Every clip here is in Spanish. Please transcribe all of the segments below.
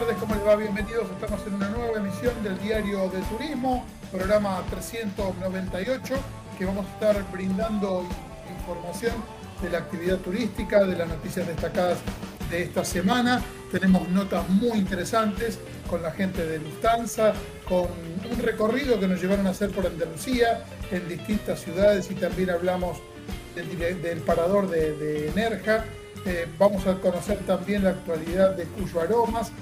tardes, ¿cómo les va? Bienvenidos. Estamos en una nueva emisión del Diario de Turismo, programa 398, que vamos a estar brindando información de la actividad turística, de las noticias destacadas de esta semana. Tenemos notas muy interesantes con la gente de Lufthansa, con un recorrido que nos llevaron a hacer por Andalucía, en distintas ciudades y también hablamos del, parador de, de Nerja eh, vamos a conocer también la actualidad de Cuyo Aromas.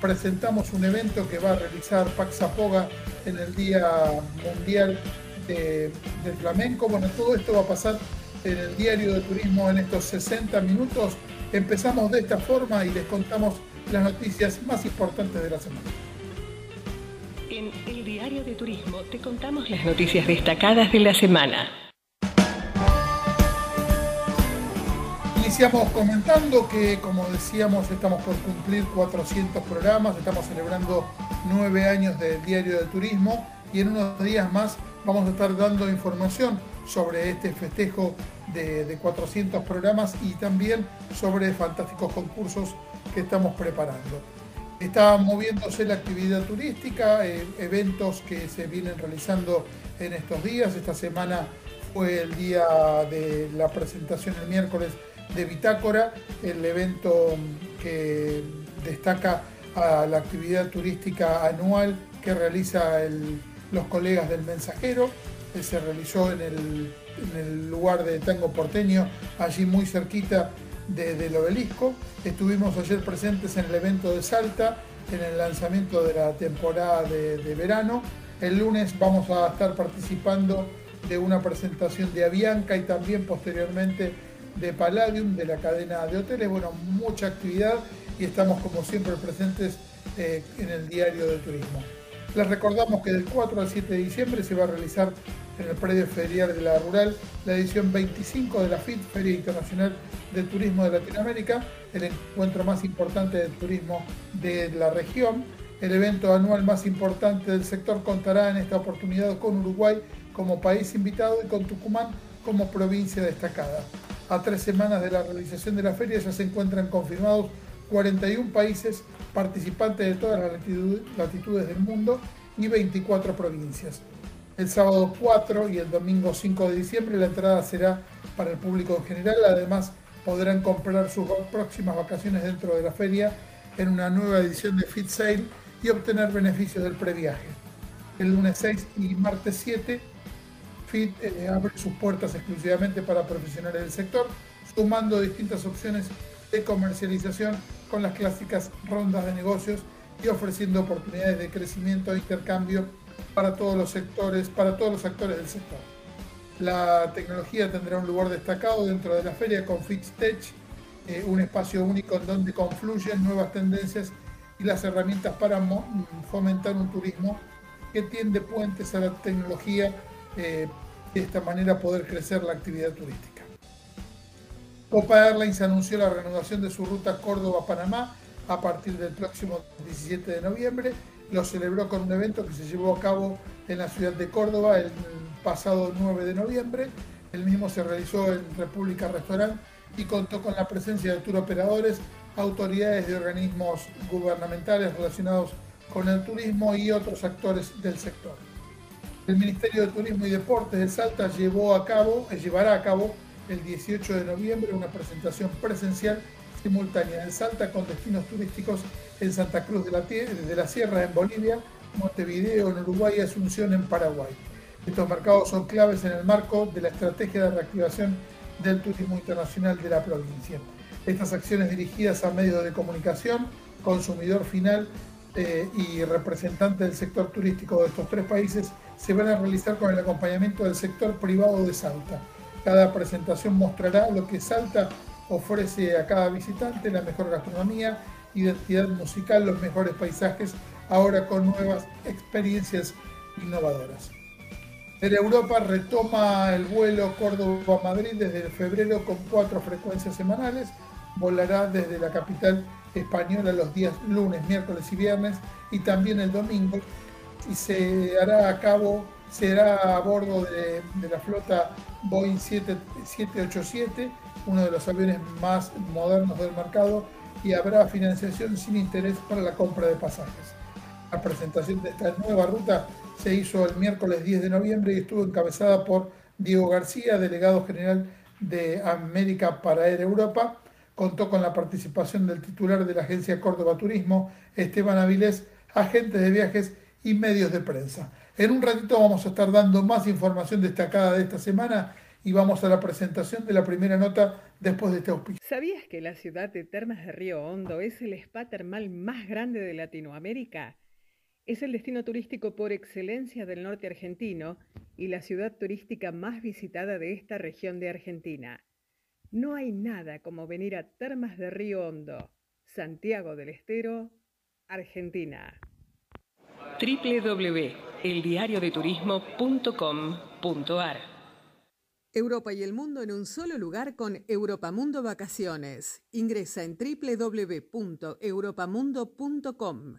Presentamos un evento que va a realizar Paxapoga en el Día Mundial del Flamenco. Bueno, todo esto va a pasar en el diario de turismo en estos 60 minutos. Empezamos de esta forma y les contamos las noticias más importantes de la semana. En el diario de turismo te contamos las noticias destacadas de la semana. Iniciamos comentando que, como decíamos, estamos por cumplir 400 programas, estamos celebrando nueve años del Diario de Turismo y en unos días más vamos a estar dando información sobre este festejo de, 400 programas y también sobre fantásticos concursos que estamos preparando. Está moviéndose la actividad turística, eh, eventos que se vienen realizando en estos días. Esta semana fue el día de la presentación el miércoles de Bitácora, el evento que destaca a la actividad turística anual que realiza los colegas del mensajero. Se realizó en el, lugar de Tango Porteño, allí muy cerquita del obelisco. Estuvimos ayer presentes en el evento de Salta, en el lanzamiento de la temporada de, de verano. El lunes vamos a estar participando de una presentación de Avianca y también posteriormente de Palladium, de la cadena de hoteles. Bueno, mucha actividad y estamos como siempre presentes eh, en el diario de turismo. Les recordamos que del 4 al 7 de diciembre se va a realizar en el predio ferial de la Rural la edición 25 de la FIT, Feria Internacional del Turismo de Latinoamérica, el encuentro más importante del turismo de la región. El evento anual más importante del sector contará en esta oportunidad con Uruguay como país invitado y con Tucumán como provincia destacada. A tres semanas de la realización de la feria ya se encuentran confirmados 41 países participantes de todas las latitudes del mundo y 24 provincias. El sábado 4 y el domingo 5 de diciembre la entrada será para el público en general. Además podrán comprar sus próximas vacaciones dentro de la feria en una nueva edición de Fit Sale y obtener beneficios del previaje. El lunes 6 y martes 7 FIT eh, abre sus puertas exclusivamente para profesionales del sector, sumando distintas opciones de comercialización con las clásicas rondas de negocios y ofreciendo oportunidades de crecimiento e intercambio para todos los sectores, para todos los actores del sector. La tecnología tendrá un lugar destacado dentro de la feria con FitTech, eh, un espacio único en donde confluyen nuevas tendencias y las herramientas para fomentar un turismo que tiende puentes a la tecnología eh, de esta manera poder crecer la actividad turística. Copa Airlines anunció la reanudación de su ruta Córdoba-Panamá a partir del próximo 17 de noviembre. Lo celebró con un evento que se llevó a cabo en la ciudad de Córdoba el pasado 9 de noviembre. El mismo se realizó en República Restaurant y contó con la presencia de tour operadores, autoridades de organismos gubernamentales relacionados con el turismo y otros actores del sector el Ministerio de Turismo y Deportes de Salta llevó a cabo, eh, llevará a cabo el 18 de noviembre una presentación presencial simultánea en Salta con destinos turísticos en Santa Cruz de la, de la Sierra en Bolivia, Montevideo en Uruguay y Asunción en Paraguay. Estos mercados son claves en el marco de la estrategia de reactivación del turismo internacional de la provincia. Estas acciones dirigidas a medios de comunicación, consumidor final eh, y representante del sector turístico de estos tres países se van a realizar con el acompañamiento del sector privado de Salta. Cada presentación mostrará lo que Salta ofrece a cada visitante, la mejor gastronomía, identidad musical, los mejores paisajes, ahora con nuevas experiencias innovadoras. En Europa retoma el vuelo Córdoba-Madrid desde febrero con cuatro frecuencias semanales. Volará desde la capital española los días lunes, miércoles y viernes y también el domingo y se hará a cabo, será a bordo de, la flota Boeing 787, uno de los aviones más modernos del mercado y habrá financiación sin interés para la compra de pasajes. La presentación de esta nueva ruta se hizo el miércoles 10 de noviembre y estuvo encabezada por Diego García, delegado general de América para Air Europa. Contó con la participación del titular de la agencia Córdoba Turismo, Esteban Avilés, agentes de viajes y medios de prensa. En un ratito vamos a estar dando más información destacada de esta semana y vamos a la presentación de la primera nota después de este auspicio. ¿Sabías que la ciudad de Termas de Río Hondo es el spa termal más grande de Latinoamérica? Es el destino turístico por excelencia del norte argentino y la ciudad turística más visitada de esta región de Argentina. No hay nada como venir a Termas de Río Hondo, Santiago del Estero, Argentina. www.eldiariodeturismo.com.ar Europa y el mundo en un solo lugar con Europamundo Vacaciones. Ingresa en www.europamundo.com.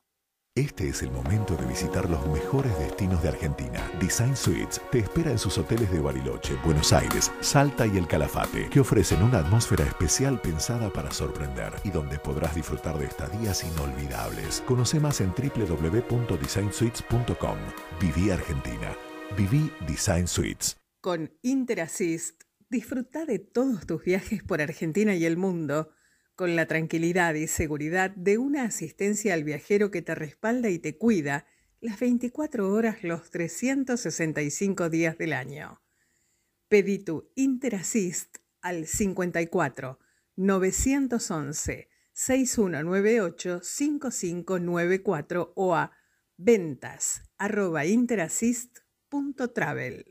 Este es el momento de visitar los mejores destinos de Argentina. Design Suites te espera en sus hoteles de Bariloche, Buenos Aires, Salta y El Calafate, que ofrecen una atmósfera especial pensada para sorprender y donde podrás disfrutar de estadías inolvidables. Conoce más en www.designsuites.com. Viví Argentina. Viví Design Suites. Con Interassist, disfruta de todos tus viajes por Argentina y el mundo con la tranquilidad y seguridad de una asistencia al viajero que te respalda y te cuida las 24 horas los 365 días del año. Pedí tu Interassist al 54 911 6198 5594 o a ventas arroba interassist.travel.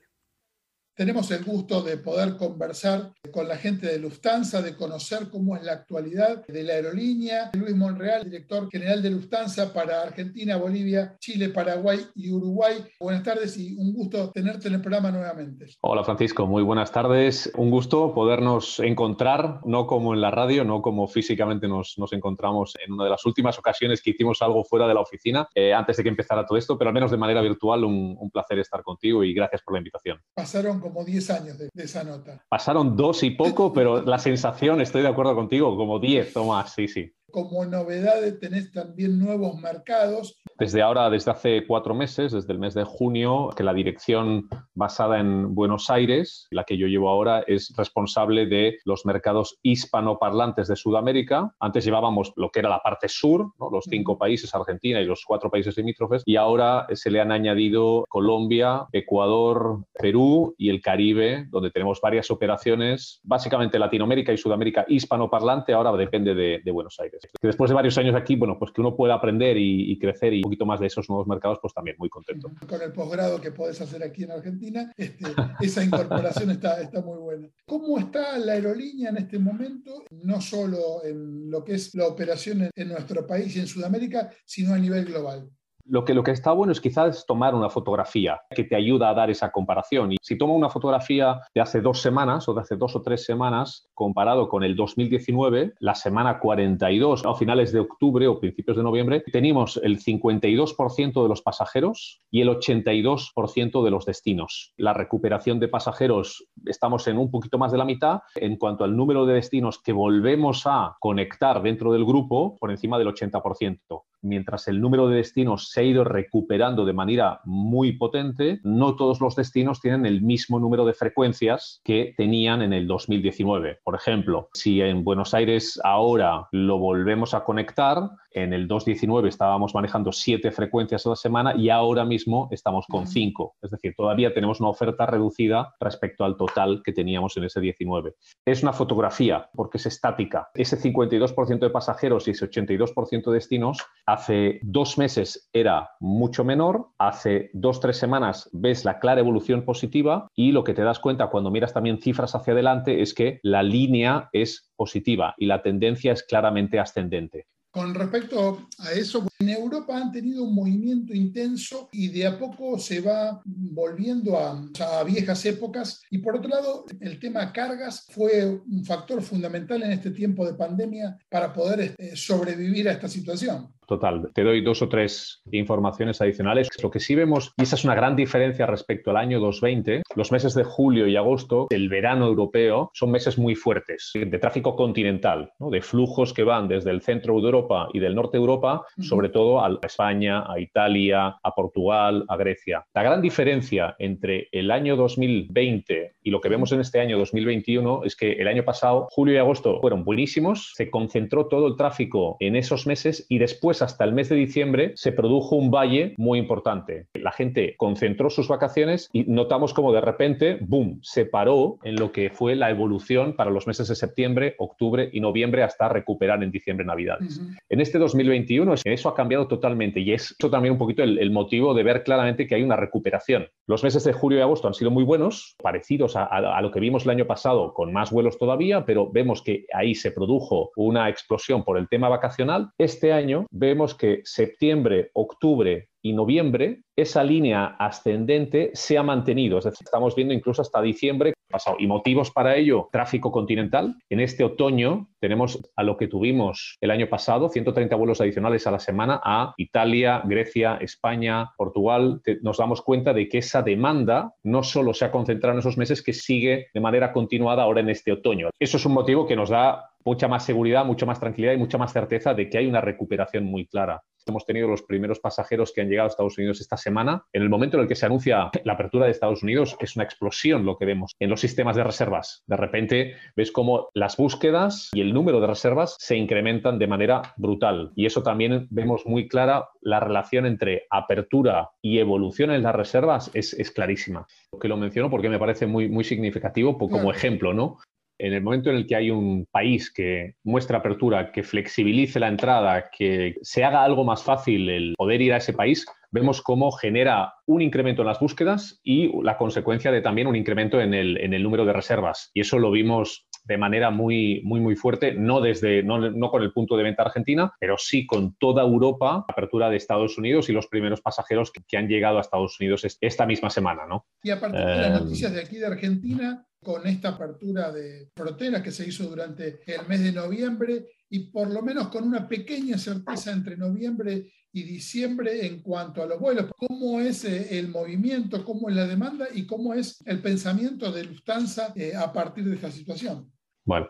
Tenemos el gusto de poder conversar con la gente de Lufthansa, de conocer cómo es la actualidad de la aerolínea. Luis Monreal, director general de Lufthansa para Argentina, Bolivia, Chile, Paraguay y Uruguay. Buenas tardes y un gusto tenerte en el programa nuevamente. Hola Francisco, muy buenas tardes. Un gusto podernos encontrar, no como en la radio, no como físicamente nos, nos encontramos en una de las últimas ocasiones que hicimos algo fuera de la oficina, eh, antes de que empezara todo esto, pero al menos de manera virtual, un, un placer estar contigo y gracias por la invitación. Pasaron como 10 años de, esa nota. Pasaron dos y poco, pero la sensación, estoy de acuerdo contigo, como 10 o más, sí, sí. Como novedades tenés también nuevos mercados. Desde ahora, desde hace cuatro meses, desde el mes de junio, que la dirección basada en Buenos Aires, la que yo llevo ahora, es responsable de los mercados hispanoparlantes de Sudamérica. Antes llevábamos lo que era la parte sur, los cinco países, Argentina y los cuatro países limítrofes, y ahora se le han añadido Colombia, Ecuador, Perú y el Caribe, donde tenemos varias operaciones, básicamente Latinoamérica y Sudamérica hispanoparlante, ahora depende de, de Buenos Aires. Que después de varios años aquí, bueno, pues que uno pueda aprender y, crecer y un poquito más de esos nuevos mercados, pues también muy contento. Con el posgrado que podés hacer aquí en Argentina, este, esa incorporación está, está muy buena. ¿Cómo está la aerolínea en este momento, no solo en lo que es la operación en nuestro país y en Sudamérica, sino a nivel global? Lo que, lo que está bueno es quizás tomar una fotografía que te ayuda a dar esa comparación. Y si tomo una fotografía de hace dos semanas o de hace dos o tres semanas comparado con el 2019, la semana 42, a finales de octubre o principios de noviembre, teníamos el 52% de los pasajeros y el 82% de los destinos. La recuperación de pasajeros estamos en un poquito más de la mitad. En cuanto al número de destinos que volvemos a conectar dentro del grupo, por encima del 80%. Mientras el número de destinos se ha ido recuperando de manera muy potente, no todos los destinos tienen el mismo número de frecuencias que tenían en el 2019. Por ejemplo, si en Buenos Aires ahora lo volvemos a conectar, en el 2019 estábamos manejando siete frecuencias a la semana y ahora mismo estamos con cinco. Es decir, todavía tenemos una oferta reducida respecto al total que teníamos en ese 19. Es una fotografía porque es estática. Ese 52% de pasajeros y ese 82% de destinos hace dos meses era mucho menor, hace dos, tres semanas ves la clara evolución positiva y lo que te das cuenta cuando miras también cifras hacia adelante es que la línea es positiva y la tendencia es claramente ascendente. Con respecto a eso, en Europa han tenido un movimiento intenso y de a poco se va volviendo a, a, viejas épocas. Y por otro lado, el tema cargas fue un factor fundamental en este tiempo de pandemia para poder eh, sobrevivir a esta situación. Total, te doy dos o tres informaciones adicionales. Lo que sí vemos, y esa es una gran diferencia respecto al año 2020, los meses de julio y agosto, el verano europeo, son meses muy fuertes de tráfico continental, de flujos que van desde el centro de Europa y del norte de Europa, sobre todo a España, a Italia, a Portugal, a Grecia. La gran diferencia entre el año 2020 y lo que vemos en este año 2021 es que el año pasado, julio y agosto, fueron buenísimos, se concentró todo el tráfico en esos meses y después hasta el mes de diciembre se produjo un valle muy importante. La gente concentró sus vacaciones y notamos como de repente, boom, se paró en lo que fue la evolución para los meses de septiembre, octubre y noviembre hasta recuperar en diciembre, navidades. En este 2021 eso ha cambiado totalmente y es eso también un poquito el, motivo de ver claramente que hay una recuperación. Los meses de julio y agosto han sido muy buenos, parecidos a, a lo que vimos el año pasado, con más vuelos todavía, pero vemos que ahí se produjo una explosión por el tema vacacional. Este año vemos que septiembre, octubre y noviembre, esa línea ascendente se ha mantenido. Es decir, estamos viendo incluso hasta diciembre pasado. Y motivos para ello, tráfico continental. En este otoño tenemos a lo que tuvimos el año pasado, 130 vuelos adicionales a la semana a Italia, Grecia, España, Portugal. Nos damos cuenta de que esa demanda no solo se ha concentrado en esos meses, que sigue de manera continuada ahora en este otoño. Eso es un motivo que nos da mucha más seguridad, mucha más tranquilidad y mucha más certeza de que hay una recuperación muy clara. Hemos tenido los primeros pasajeros que han llegado a Estados Unidos esta semana. En el momento en el que se anuncia la apertura de Estados Unidos, es una explosión lo que vemos en los sistemas de reservas. De repente ves cómo las búsquedas y el número de reservas se incrementan de manera brutal. Y eso también vemos muy clara la relación entre apertura y evolución en las reservas es, es clarísima. Que lo menciono porque me parece muy, muy significativo como ejemplo, ¿no? En el momento en el que hay un país que muestra apertura, que flexibilice la entrada, que se haga algo más fácil el poder ir a ese país, vemos cómo genera un incremento en las búsquedas y la consecuencia de también un incremento en el, número de reservas. Y eso lo vimos de manera muy, muy, muy fuerte, no, desde, no, con el punto de venta Argentina, pero sí con toda Europa, apertura de Estados Unidos y los primeros pasajeros que, han llegado a Estados Unidos esta misma semana. ¿no? Y a partir de las eh, noticias de aquí de Argentina, con esta apertura de fronteras que se hizo durante el mes de noviembre y por lo menos con una pequeña certeza entre noviembre y diciembre en cuanto a los vuelos. ¿Cómo es eh, el movimiento, cómo es la demanda y cómo es el pensamiento de Lufthansa eh, a partir de esta situación? Bueno,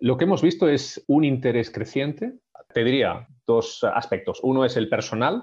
lo que hemos visto es un interés creciente. Te diría, dos aspectos. Uno es el personal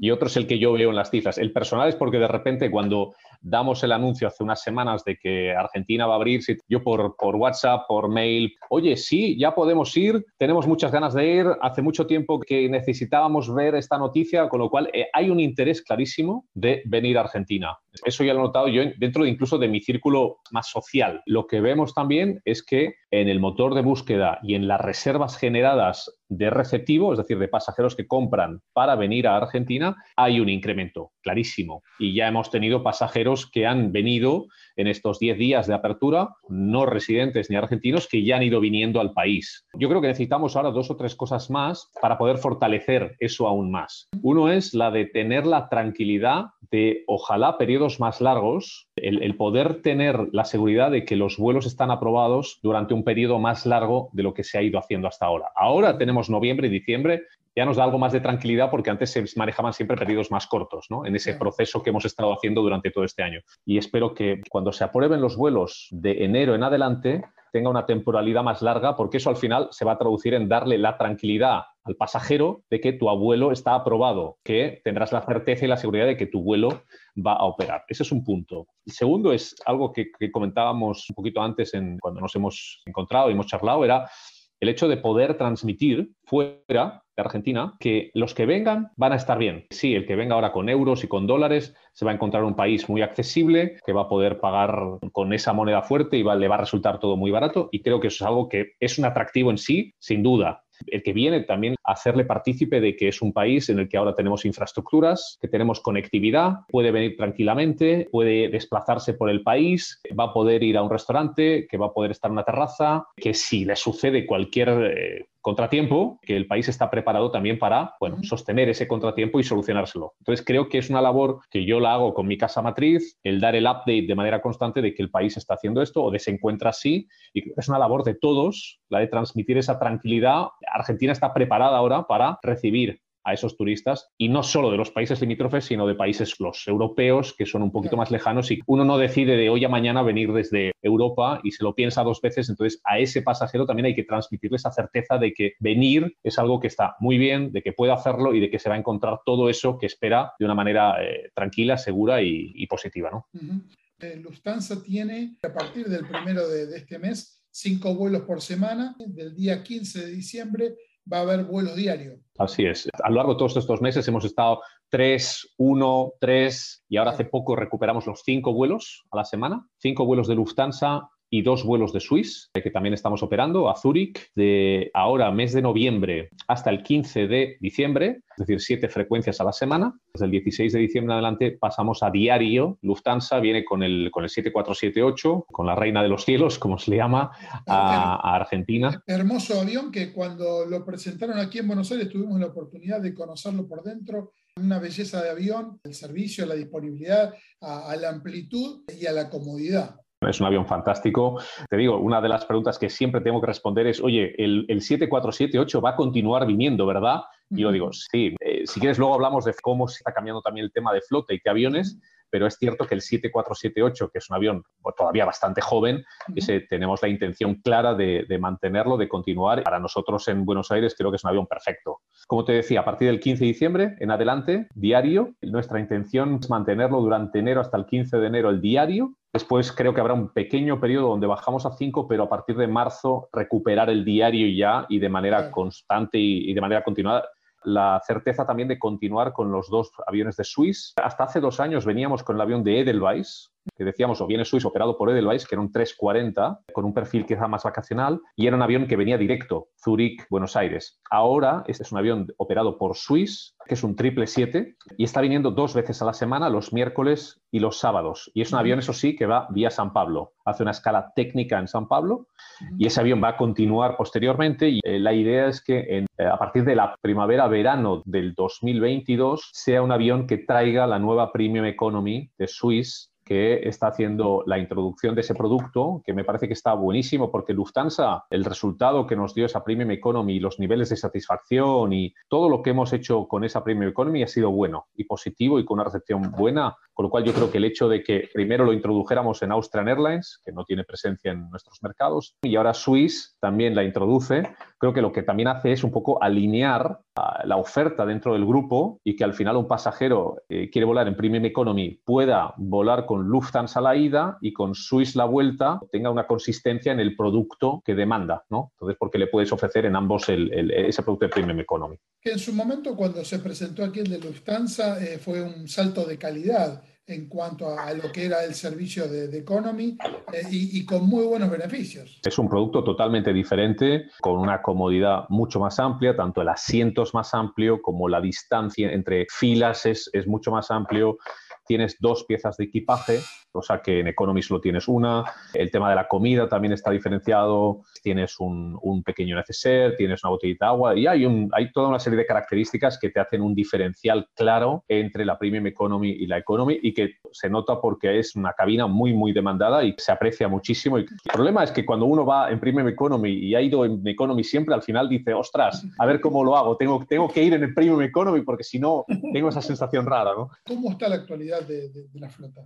y otro es el que yo veo en las cifras. El personal es porque de repente cuando damos el anuncio hace unas semanas de que Argentina va a abrir, yo por, por WhatsApp, por mail, oye, sí, ya podemos ir, tenemos muchas ganas de ir, hace mucho tiempo que necesitábamos ver esta noticia, con lo cual eh, hay un interés clarísimo de venir a Argentina. Eso ya lo he notado yo dentro de incluso de mi círculo más social. Lo que vemos también es que en el motor de búsqueda y en las reservas generadas de receptivo, es decir, de pasajeros que compran para venir a Argentina, hay un incremento clarísimo. Y ya hemos tenido pasajeros que han venido en estos 10 días de apertura, no residentes ni argentinos, que ya han ido viniendo al país. Yo creo que necesitamos ahora dos o tres cosas más para poder fortalecer eso aún más. Uno es la de tener la tranquilidad de, ojalá, periodos más largos, el, el poder tener la seguridad de que los vuelos están aprobados durante un periodo más largo de lo que se ha ido haciendo hasta ahora. Ahora tenemos noviembre y diciembre ya nos da algo más de tranquilidad porque antes se manejaban siempre periodos más cortos, ¿no? En ese proceso que hemos estado haciendo durante todo este año. Y espero que cuando se aprueben los vuelos de enero en adelante tenga una temporalidad más larga porque eso al final se va a traducir en darle la tranquilidad al pasajero de que tu abuelo está aprobado, que tendrás la certeza y la seguridad de que tu vuelo va a operar. Ese es un punto. El segundo es algo que, comentábamos un poquito antes en, cuando nos hemos encontrado y hemos charlado, era el hecho de poder transmitir fuera Argentina que los que vengan van a estar bien. Sí, el que venga ahora con euros y con dólares se va a encontrar un país muy accesible, que va a poder pagar con esa moneda fuerte y le va a resultar todo muy barato. Y creo que eso es algo que es un atractivo en sí, sin duda el que viene también a hacerle partícipe de que es un país en el que ahora tenemos infraestructuras, que tenemos conectividad, puede venir tranquilamente, puede desplazarse por el país, va a poder ir a un restaurante, que va a poder estar en una terraza, que si le sucede cualquier eh, contratiempo, que el país está preparado también para bueno, sostener ese contratiempo y solucionárselo. Entonces creo que es una labor que yo la hago con mi casa matriz, el dar el update de manera constante de que el país está haciendo esto o de se encuentra así, y es una labor de todos, la de transmitir esa tranquilidad. Argentina está preparada ahora para recibir a esos turistas y no solo de los países limítrofes, sino de países los europeos que son un poquito más lejanos y uno no decide de hoy a mañana venir desde Europa y se lo piensa dos veces, entonces a ese pasajero también hay que transmitirle esa certeza de que venir es algo que está muy bien, de que puede hacerlo y de que se va a encontrar todo eso que espera de una manera eh, tranquila, segura y, positiva. ¿no? Eh, Lufthansa tiene a partir del primero de, de este mes cinco vuelos por semana, del día 15 de diciembre va a haber vuelos diarios. Así es. A lo largo de todos estos meses hemos estado 3, 1, 3 y ahora hace poco recuperamos los cinco vuelos a la semana. Cinco vuelos de Lufthansa y dos vuelos de Swiss, que también estamos operando, a Zúrich, de ahora mes de noviembre hasta el 15 de diciembre, es decir, siete frecuencias a la semana. Desde el 16 de diciembre en adelante pasamos a diario. Lufthansa viene con el, con el 7478, con la reina de los cielos, como se le llama, a, Argentina. Hermoso avión que cuando lo presentaron aquí en Buenos Aires tuvimos la oportunidad de conocerlo por dentro. Una belleza de avión, el servicio, la disponibilidad, a la amplitud y a la comodidad. Es un avión fantástico. Te digo, una de las preguntas que siempre tengo que responder es, oye, el, el 7478 va a continuar viniendo, ¿verdad? Y yo digo, sí. Eh, si quieres, luego hablamos de cómo se está cambiando también el tema de flota y qué aviones, pero es cierto que el 7478, que es un avión todavía bastante joven, ese, tenemos la intención clara de, de, mantenerlo, de continuar. Para nosotros en Buenos Aires creo que es un avión perfecto. Como te decía, a partir del 15 de diciembre en adelante, diario, nuestra intención es mantenerlo durante enero hasta el 15 de enero el diario Después creo que habrá un pequeño periodo donde bajamos a 5, pero a partir de marzo recuperar el diario ya y de manera constante y, de manera continuada. La certeza también de continuar con los dos aviones de Swiss. Hasta hace dos años veníamos con el avión de Edelweiss, que decíamos, o viene Swiss operado por Edelweiss, que era un 340, con un perfil quizá más vacacional, y era un avión que venía directo, Zurich, Buenos Aires. Ahora este es un avión operado por Swiss, que es un 777, y está viniendo dos veces a la semana, los miércoles y los sábados. Y es un avión, eso sí, que va vía San Pablo. Hace una escala técnica en San Pablo, y ese avión va a continuar posteriormente. Y eh, la idea es que en, eh, a partir de la primavera-verano del 2022 sea un avión que traiga la nueva Premium Economy de Swiss que está haciendo la introducción de ese producto, que me parece que está buenísimo porque Lufthansa, el resultado que nos dio esa Premium Economy, los niveles de satisfacción y todo lo que hemos hecho con esa Premium Economy ha sido bueno y positivo y con una recepción buena, con lo cual yo creo que el hecho de que primero lo introdujéramos en Austrian Airlines, que no tiene presencia en nuestros mercados, y ahora Swiss también la introduce, creo que lo que también hace es un poco alinear la oferta dentro del grupo y que al final un pasajero eh, quiere volar en Premium Economy pueda volar con Lufthansa la ida y con Swiss la vuelta tenga una consistencia en el producto que demanda, ¿no? Entonces, porque le puedes ofrecer en ambos ese producto de Premium Economy. Que en su momento, cuando se presentó aquí el de Lufthansa, eh, fue un salto de calidad en cuanto a lo que era el servicio de, Economy eh, y, con muy buenos beneficios. Es un producto totalmente diferente, con una comodidad mucho más amplia, tanto el asiento es más amplio como la distancia entre filas es, es mucho más amplio. Tienes dos piezas de equipaje o sea que en Economy solo tienes una. El tema de la comida también está diferenciado. Tienes un, pequeño neceser, tienes una botellita de agua y hay, un, hay toda una serie de características que te hacen un diferencial claro entre la Premium Economy y la Economy y que se nota porque es una cabina muy, muy demandada y se aprecia muchísimo. El problema es que cuando uno va en Premium Economy y ha ido en Economy siempre, al final dice, ostras, a ver cómo lo hago. Tengo, tengo que ir en el Premium Economy porque si no, tengo esa sensación rara. ¿no? ¿Cómo está la actualidad de la flota?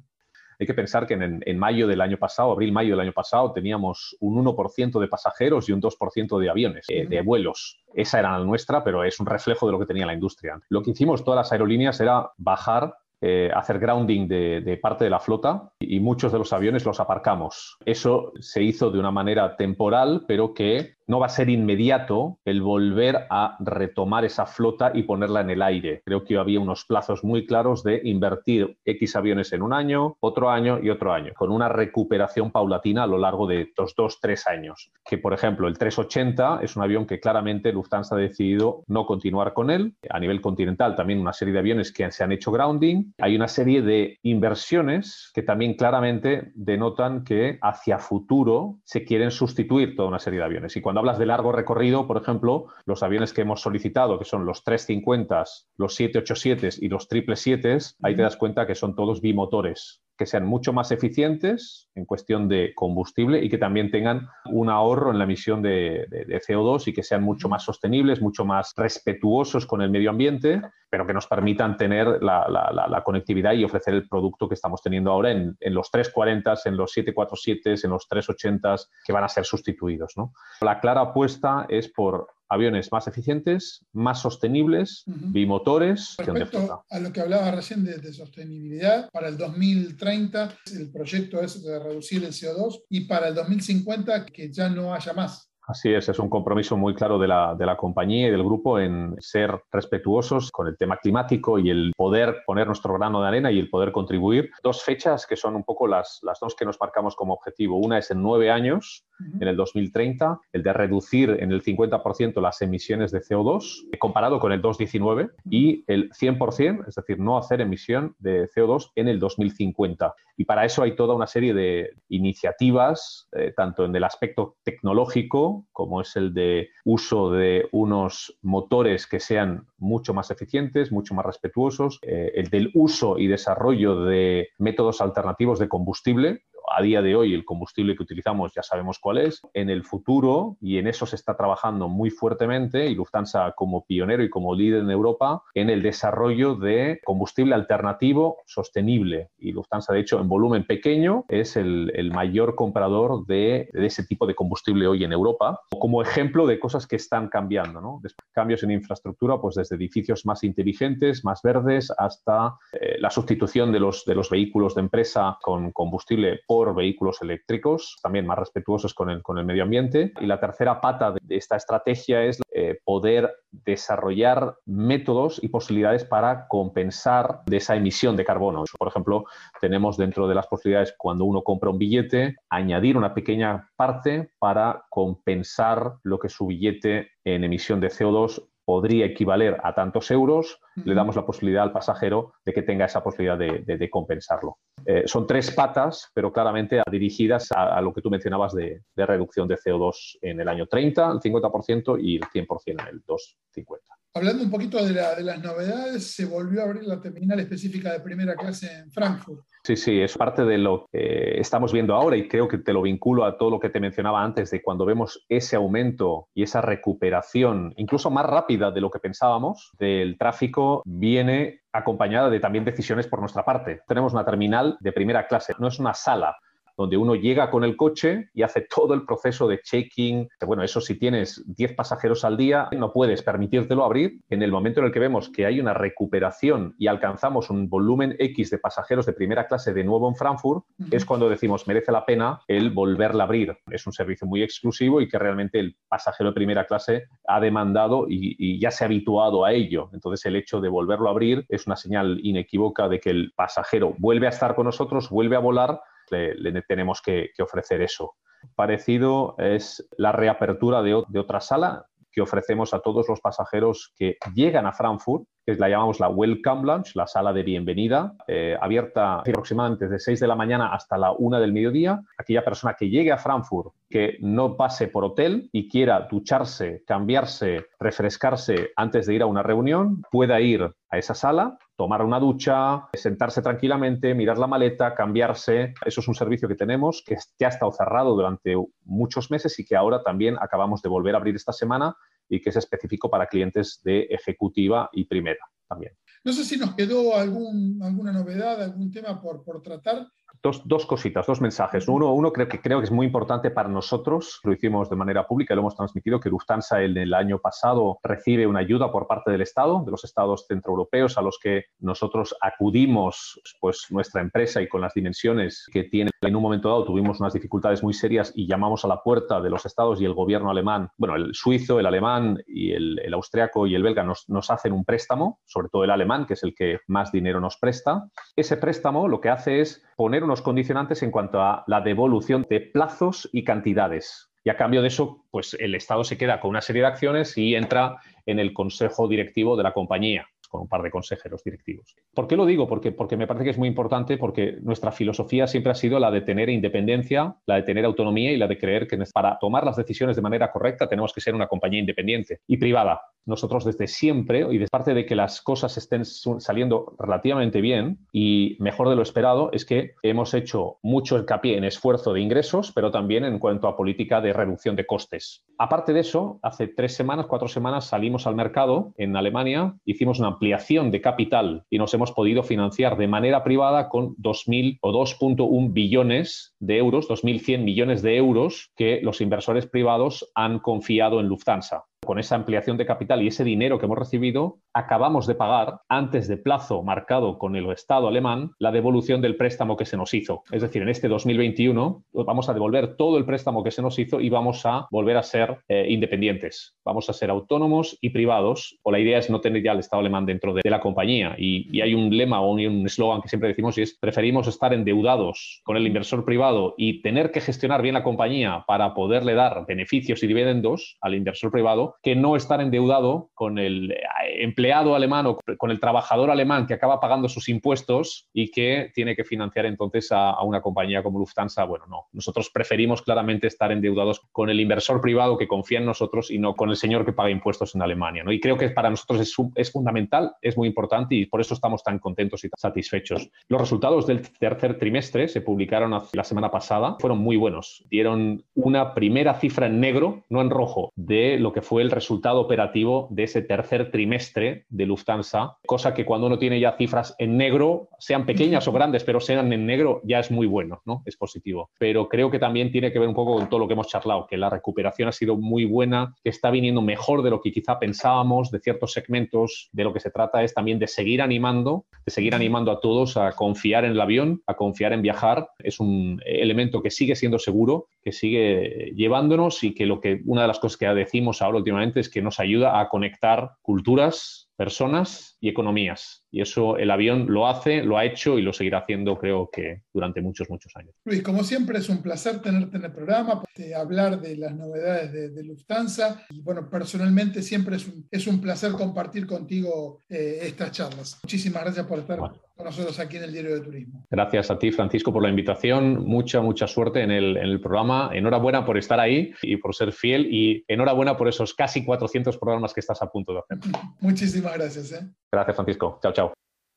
Hay que pensar que en, mayo del año pasado, abril-mayo del año pasado, teníamos un 1% de pasajeros y un 2% de aviones, eh, de vuelos. Esa era la nuestra, pero es un reflejo de lo que tenía la industria. Lo que hicimos todas las aerolíneas era bajar eh, hacer grounding de, parte de la flota y muchos de los aviones los aparcamos. Eso se hizo de una manera temporal, pero que no va a ser inmediato el volver a retomar esa flota y ponerla en el aire. Creo que había unos plazos muy claros de invertir X aviones en un año, otro año y otro año, con una recuperación paulatina a lo largo de estos dos, tres años. Que, por ejemplo, el 380 es un avión que claramente Lufthansa ha decidido no continuar con él. A nivel continental, también una serie de aviones que se han hecho grounding. Hay una serie de inversiones que también claramente denotan que hacia futuro se quieren sustituir toda una serie de aviones. Y cuando cuando hablas de largo recorrido, por ejemplo, los aviones que hemos solicitado, que son los 350, los 787 y los 777, ahí te das cuenta que son todos bimotores que sean mucho más eficientes en cuestión de combustible y que también tengan un ahorro en la emisión de, CO2 y que sean mucho más sostenibles, mucho más respetuosos con el medio ambiente, pero que nos permitan tener la, conectividad y ofrecer el producto que estamos teniendo ahora en, los 340, en los 747, en los 380 que van a ser sustituidos. La clara apuesta es por aviones más eficientes, más sostenibles, bimotores. Respecto a lo que hablaba recién de, de, sostenibilidad, para el 2030 el proyecto es de reducir el CO2 y para el 2050 que ya no haya más. Así es, es un compromiso muy claro de la, de la, compañía y del grupo en ser respetuosos con el tema climático y el poder poner nuestro grano de arena y el poder contribuir. Dos fechas que son un poco las, las dos que nos marcamos como objetivo. Una es en nueve años, en el 2030, el de reducir en el 50% las emisiones de CO2 comparado con el 2019 y el 100%, es decir, no hacer emisión de CO2 en el 2050. Y para eso hay toda una serie de iniciativas, eh, tanto en el aspecto tecnológico, como es el de uso de unos motores que sean mucho más eficientes, mucho más respetuosos, eh, el del uso y desarrollo de métodos alternativos de combustible, a día de hoy el combustible que utilizamos ya sabemos cuál es. En el futuro, y en eso se está trabajando muy fuertemente, y Lufthansa como pionero y como líder en Europa, en el desarrollo de combustible alternativo sostenible. Y Lufthansa, de hecho, en volumen pequeño, es el, mayor comprador de, ese tipo de combustible hoy en Europa, como ejemplo de cosas que están cambiando. ¿no? Cambios en infraestructura, pues desde edificios más inteligentes, más verdes, hasta eh, la sustitución de los, de los vehículos de empresa con combustible por vehículos eléctricos, también más respetuosos con el, con el medio ambiente. Y la tercera pata de esta estrategia es eh, poder desarrollar métodos y posibilidades para compensar de esa emisión de carbono. Por ejemplo, tenemos dentro de las posibilidades cuando uno compra un billete, añadir una pequeña parte para compensar lo que su billete en emisión de CO2 podría equivaler a tantos euros, le damos la posibilidad al pasajero de que tenga esa posibilidad de, compensarlo. Eh, son tres patas, pero claramente dirigidas a, lo que tú mencionabas de, reducción de CO2 en el año 30, el 50% y el 100% en el 250. Hablando un poquito de, de las novedades, se volvió a abrir la terminal específica de primera clase en Frankfurt. Sí, sí, es parte de lo que estamos viendo ahora y creo que te lo vinculo a todo lo que te mencionaba antes de cuando vemos ese aumento y esa recuperación, incluso más rápida de lo que pensábamos, del tráfico, viene acompañada de también decisiones por nuestra parte. Tenemos una terminal de primera clase, no es una sala, donde uno llega con el coche y hace todo el proceso de checking. Bueno, eso si tienes 10 pasajeros al día, no puedes permitírtelo abrir. En el momento en el que vemos que hay una recuperación y alcanzamos un volumen X de pasajeros de primera clase de nuevo en Frankfurt, es cuando decimos merece la pena el volverla a abrir. Es un servicio muy exclusivo y que realmente el pasajero de primera clase ha demandado y, y ya se ha habituado a ello. Entonces el hecho de volverlo a abrir es una señal inequívoca de que el pasajero vuelve a estar con nosotros, vuelve a volar le, tenemos que, ofrecer eso. Parecido es la reapertura de, otra sala que ofrecemos a todos los pasajeros que llegan a Frankfurt, que la llamamos la Welcome Lounge, la sala de bienvenida, eh, abierta aproximadamente de 6 de la mañana hasta la 1 del mediodía. Aquella persona que llegue a Frankfurt, que no pase por hotel y quiera ducharse, cambiarse, refrescarse antes de ir a una reunión, pueda ir a esa sala tomar una ducha, sentarse tranquilamente, mirar la maleta, cambiarse. Eso es un servicio que tenemos que ya ha estado cerrado durante muchos meses y que ahora también acabamos de volver a abrir esta semana y que es específico para clientes de ejecutiva y primera también. No sé si nos quedó alguna novedad, algún tema por, por tratar dos, cositas, dos mensajes. Uno, uno creo, que, creo que es muy importante para nosotros, lo hicimos de manera pública y lo hemos transmitido, que Lufthansa el, el año pasado recibe una ayuda por parte del Estado, de los Estados centroeuropeos a los que nosotros acudimos, pues nuestra empresa y con las dimensiones que tiene. En un momento dado tuvimos unas dificultades muy serias y llamamos a la puerta de los Estados y el gobierno alemán, bueno, el suizo, el alemán y el, el austriaco y el belga nos, nos hacen un préstamo, sobre todo el alemán, que es el que más dinero nos presta. Ese préstamo lo que hace es poner unos condicionantes en cuanto a la devolución de plazos y cantidades. Y a cambio de eso, pues el Estado se queda con una serie de acciones y entra en el consejo directivo de la compañía con un par de consejeros directivos. ¿Por qué lo digo? Porque, porque me parece que es muy importante porque nuestra filosofía siempre ha sido la de tener independencia, la de tener autonomía y la de creer que para tomar las decisiones de manera correcta tenemos que ser una compañía independiente y privada. Nosotros desde siempre, y de parte de que las cosas estén saliendo relativamente bien y mejor de lo esperado, es que hemos hecho mucho hincapié en esfuerzo de ingresos, pero también en cuanto a política de reducción de costes. Aparte de eso, hace tres semanas, cuatro semanas salimos al mercado en Alemania, hicimos una ampliación de capital y nos hemos podido financiar de manera privada con 2.000 o 2.1 billones de euros, 2.100 millones de euros que los inversores privados han confiado en Lufthansa con esa ampliación de capital y ese dinero que hemos recibido, acabamos de pagar, antes de plazo marcado con el Estado alemán, la devolución del préstamo que se nos hizo. Es decir, en este 2021 vamos a devolver todo el préstamo que se nos hizo y vamos a volver a ser eh, independientes. Vamos a ser autónomos y privados, o la idea es no tener ya el Estado alemán dentro de, la compañía. Y, y, hay un lema o un eslogan que siempre decimos y es preferimos estar endeudados con el inversor privado y tener que gestionar bien la compañía para poderle dar beneficios y dividendos al inversor privado que no estar endeudado con el eh, empleado alemán o con el trabajador alemán que acaba pagando sus impuestos y que tiene que financiar entonces a, una compañía como Lufthansa. Bueno, no. Nosotros preferimos claramente estar endeudados con el inversor privado que confía en nosotros y no con el señor que paga impuestos en Alemania. ¿no? Y creo que para nosotros es, es fundamental, es muy importante y por eso estamos tan contentos y tan satisfechos. Los resultados del tercer trimestre se publicaron la semana pasada, fueron muy buenos. Dieron una primera cifra en negro, no en rojo, de lo que fue el resultado operativo de ese tercer trimestre de Lufthansa, cosa que cuando uno tiene ya cifras en negro, sean pequeñas o grandes, pero sean en negro, ya es muy bueno, ¿no? Es positivo. Pero creo que también tiene que ver un poco con todo lo que hemos charlado, que la recuperación ha sido muy buena, que está viniendo mejor de lo que quizá pensábamos, de ciertos segmentos, de lo que se trata es también de seguir animando, de seguir animando a todos a confiar en el avión, a confiar en viajar. Es un elemento que sigue siendo seguro, que sigue llevándonos y que lo que una de las cosas que decimos ahora últimamente es que nos ayuda a conectar culturas, personas y economías. Y eso el avión lo hace, lo ha hecho y lo seguirá haciendo, creo que durante muchos, muchos años. Luis, como siempre es un placer tenerte en el programa, hablar de las novedades de, Lufthansa. Y bueno, personalmente siempre es un, es un placer compartir contigo eh, estas charlas. Muchísimas gracias por estar con nosotros aquí en el Diario de Turismo. Gracias a ti, Francisco, por la invitación. Mucha, mucha suerte en el, en el programa. Enhorabuena por estar ahí y por ser fiel y enhorabuena por esos casi 400 programas que estás a punto de hacer. Muchísimas gracias. ¿eh? Gracias, Francisco. Chao, chao.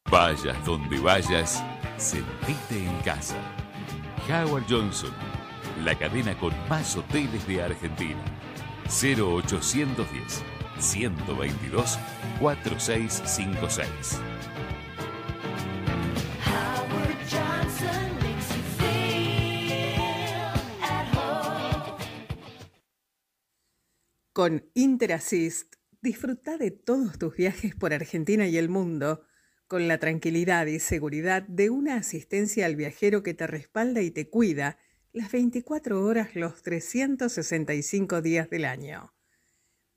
Vayas donde vayas, sentite en casa. Howard Johnson, la cadena con más hoteles de Argentina. 0810 122 4656. Con Interassist Disfruta de todos tus viajes por Argentina y el mundo con la tranquilidad y seguridad de una asistencia al viajero que te respalda y te cuida las 24 horas los 365 días del año.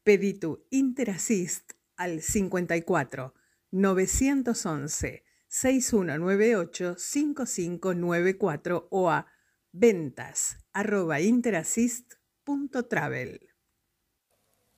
Pedí tu Interassist al 54 911 6198 5594 o a ventas arroba.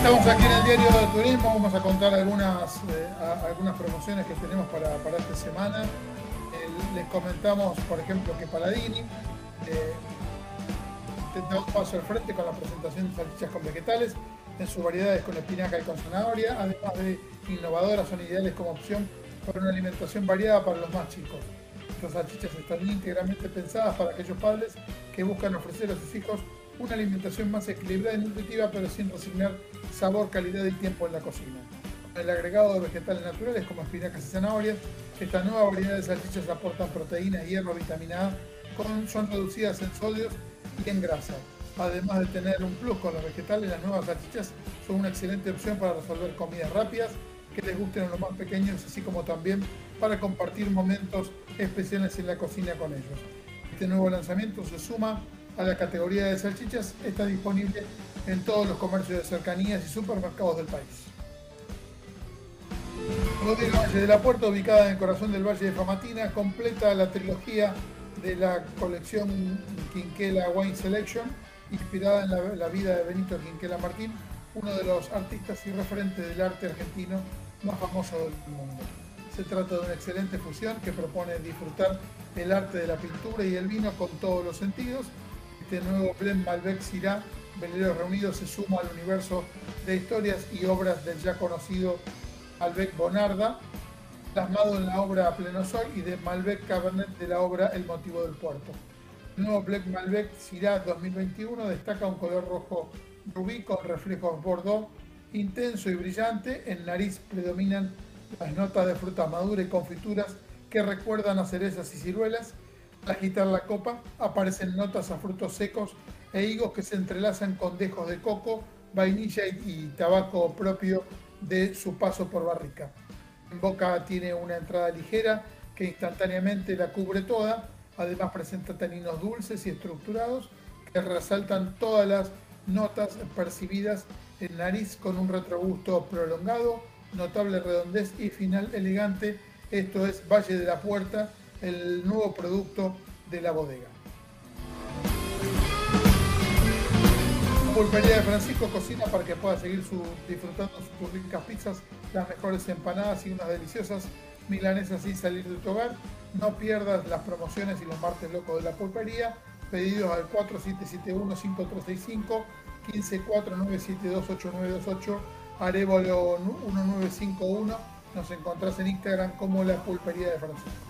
Estamos aquí en el diario de turismo, vamos a contar algunas, eh, promociones que tenemos para, esta semana. les comentamos, por ejemplo, que Paladini eh, da un paso al frente con la presentación de salchichas con vegetales en sus variedades con espinaca y con zanahoria, además de innovadoras, son ideales como opción para una alimentación variada para los más chicos. Estas salchichas están íntegramente pensadas para aquellos padres que buscan ofrecer a sus hijos una alimentación más equilibrada y nutritiva, pero sin resignar sabor, calidad y tiempo en la cocina. El agregado de vegetales naturales como espinacas y zanahorias, esta nueva variedad de salchichas aportan proteína, hierro, vitamina A, son reducidas en sodios y en grasa. Además de tener un plus con los vegetales, las nuevas salchichas son una excelente opción para resolver comidas rápidas que les gusten a los más pequeños, así como también para compartir momentos especiales en la cocina con ellos. Este nuevo lanzamiento se suma a la categoría de salchichas, está disponible en todos los comercios de cercanías y supermercados del país. Bodega Valle de la Puerta, ubicada en el corazón del Valle de Famatina, completa la trilogía de la colección Quinquela Wine Selection, inspirada en la, vida de Benito Quinquela Martín, uno de los artistas y referentes del arte argentino más famoso del mundo. Se trata de una excelente fusión que propone disfrutar el arte de la pintura y el vino con todos los sentidos. Este nuevo blend Malbec Syrah, Veleros Reunidos, se suma al universo de historias y obras del ya conocido Malbec Bonarda, plasmado en la obra Pleno Sol y de Malbec Cabernet de la obra El motivo del puerto. El nuevo Black Malbec Syrah 2021 destaca un color rojo rubí con reflejos bordeaux intenso y brillante. En nariz predominan las notas de fruta madura y confituras que recuerdan a cerezas y ciruelas. Al agitar la copa aparecen notas a frutos secos e higos que se entrelazan con dejos de coco, vainilla y tabaco propio de su paso por barrica. En boca tiene una entrada ligera que instantáneamente la cubre toda. Además presenta taninos dulces y estructurados que resaltan todas las notas percibidas en nariz con un retrogusto prolongado, notable redondez y final elegante. Esto es Valle de la Puerta, el nuevo producto de la bodega. Pulpería de Francisco cocina para que pueda seguir disfrutando sus ricas pizzas, las mejores empanadas y unas deliciosas milanesas sin salir de tu hogar. No pierdas las promociones y los martes locos de la pulpería. Pedidos al 4771-5365, 154-972-8928, Arevolo 1951. Nos encontrás en Instagram como la pulpería de Francisco.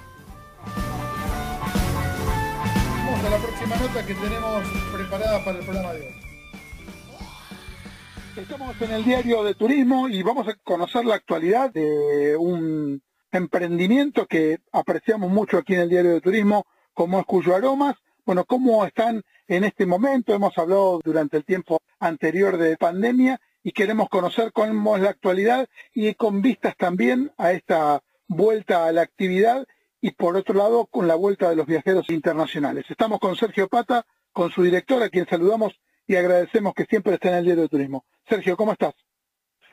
Vamos a la próxima nota que tenemos preparada para el programa de hoy. Estamos en el diario de turismo y vamos a conocer la actualidad de un emprendimiento que apreciamos mucho aquí en el diario de turismo, como es Cuyo Aromas. Bueno, cómo están en este momento, hemos hablado durante el tiempo anterior de pandemia y queremos conocer cómo es la actualidad y con vistas también a esta vuelta a la actividad y por otro lado con la vuelta de los viajeros internacionales. Estamos con Sergio Pata, con su director, a quien saludamos y agradecemos que siempre esté en el diario de turismo. Sergio, ¿cómo estás?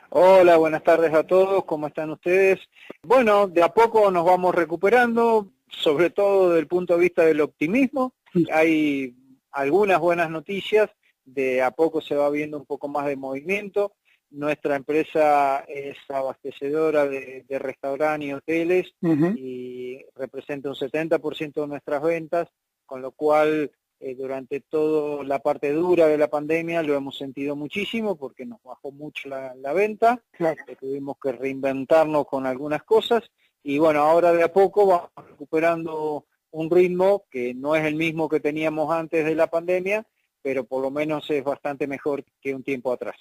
Hola, buenas tardes a todos, ¿cómo están ustedes? Bueno, de a poco nos vamos recuperando, sobre todo desde el punto de vista del optimismo. Hay algunas buenas noticias, de a poco se va viendo un poco más de movimiento. Nuestra empresa es abastecedora de, restaurantes y hoteles y representa un 70% de nuestras ventas, con lo cual eh, durante toda la parte dura de la pandemia lo hemos sentido muchísimo porque nos bajó mucho la, venta, eh, tuvimos que reinventarnos con algunas cosas y bueno, ahora de a poco vamos recuperando un ritmo que no es el mismo que teníamos antes de la pandemia, pero por lo menos es bastante mejor que un tiempo atrás.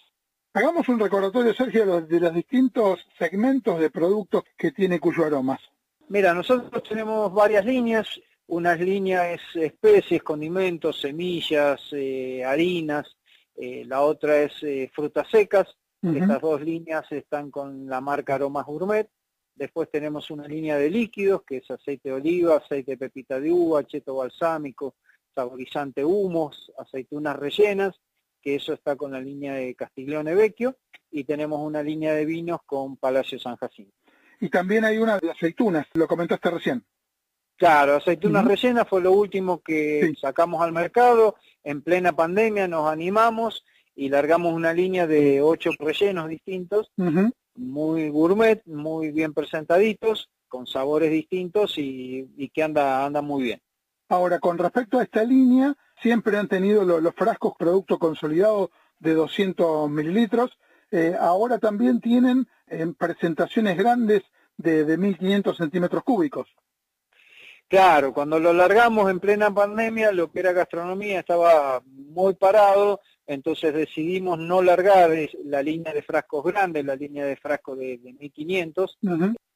Hagamos un recordatorio, Sergio, de los distintos segmentos de productos que tiene Cuyo Aromas. Mira, nosotros tenemos varias líneas unas líneas especies, condimentos, semillas, eh, harinas, eh, la otra es eh, frutas secas. Estas dos líneas están con la marca Aromas Gourmet. Después tenemos una línea de líquidos, que es aceite de oliva, aceite de pepita de uva, cheto balsámico, saborizante humos, aceitunas rellenas, que eso está con la línea de Castiglione Vecchio. Y tenemos una línea de vinos con Palacio San Jacinto. Y también hay una de aceitunas, lo comentaste recién. Claro, aceitunas rellenas fue lo último que sacamos al mercado. En plena pandemia nos animamos y largamos una línea de ocho rellenos distintos, muy gourmet, muy bien presentaditos, con sabores distintos y, que anda, anda muy bien. Ahora, con respecto a esta línea, siempre han tenido los frascos producto consolidado de 200 mililitros. Eh, ahora también tienen en presentaciones grandes de, de 1500 centímetros cúbicos. Claro, cuando lo largamos en plena pandemia, lo que era gastronomía estaba muy parado, entonces decidimos no largar la línea de frascos grandes, la línea de frascos de, 1500,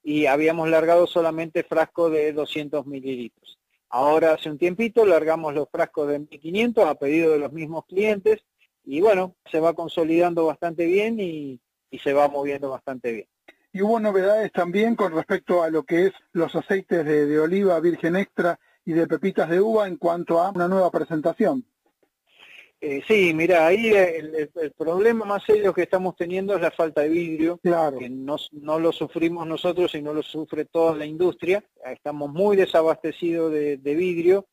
y habíamos largado solamente frascos de 200 mililitros. Ahora hace un tiempito largamos los frascos de 1500 a pedido de los mismos clientes y bueno, se va consolidando bastante bien y, se va moviendo bastante bien. Y hubo novedades también con respecto a lo que es los aceites de oliva virgen extra y de pepitas de uva en cuanto a una nueva presentación. Eh, sí, mira, ahí el, problema más serio que estamos teniendo es la falta de vidrio, claro. que no, lo sufrimos nosotros, sino lo sufre toda la industria. Estamos muy desabastecidos de, vidrio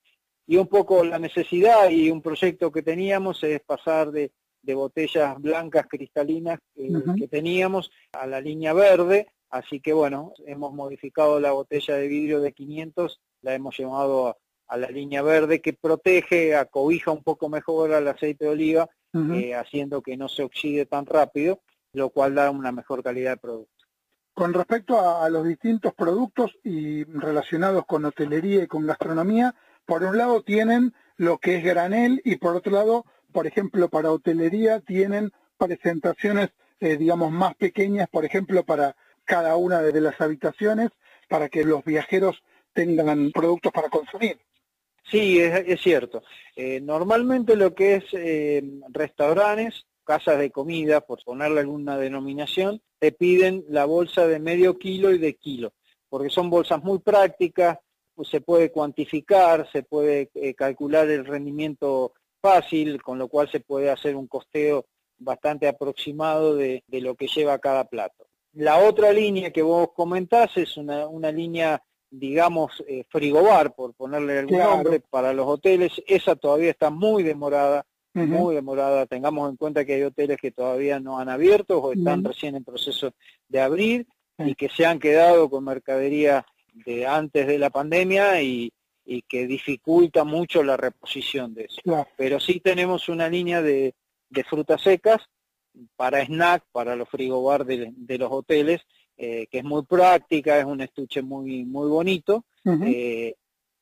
y un poco la necesidad y un proyecto que teníamos es pasar de, botellas blancas cristalinas eh, que teníamos a la línea verde, así que bueno, hemos modificado la botella de vidrio de 500, la hemos llevado a a la línea verde que protege, acobija un poco mejor al aceite de oliva, eh, haciendo que no se oxide tan rápido, lo cual da una mejor calidad de producto. Con respecto a, los distintos productos y relacionados con hotelería y con gastronomía, por un lado tienen lo que es granel y por otro lado, por ejemplo, para hotelería tienen presentaciones, eh, digamos, más pequeñas, por ejemplo, para cada una de las habitaciones, para que los viajeros tengan productos para consumir. Sí, es, cierto. Eh, normalmente lo que es eh, restaurantes, casas de comida, por ponerle alguna denominación, te piden la bolsa de medio kilo y de kilo, porque son bolsas muy prácticas, pues se puede cuantificar, se puede eh, calcular el rendimiento fácil, con lo cual se puede hacer un costeo bastante aproximado de, lo que lleva cada plato. La otra línea que vos comentás es una, una línea digamos, eh, frigobar, por ponerle algún nombre, para los hoteles, esa todavía está muy demorada, muy demorada. Tengamos en cuenta que hay hoteles que todavía no han abierto o están recién en proceso de abrir y que se han quedado con mercadería de antes de la pandemia y, que dificulta mucho la reposición de eso. Pero sí tenemos una línea de, frutas secas para snack, para los frigobar de los hoteles, eh, que es muy práctica, es un estuche muy, muy bonito, eh,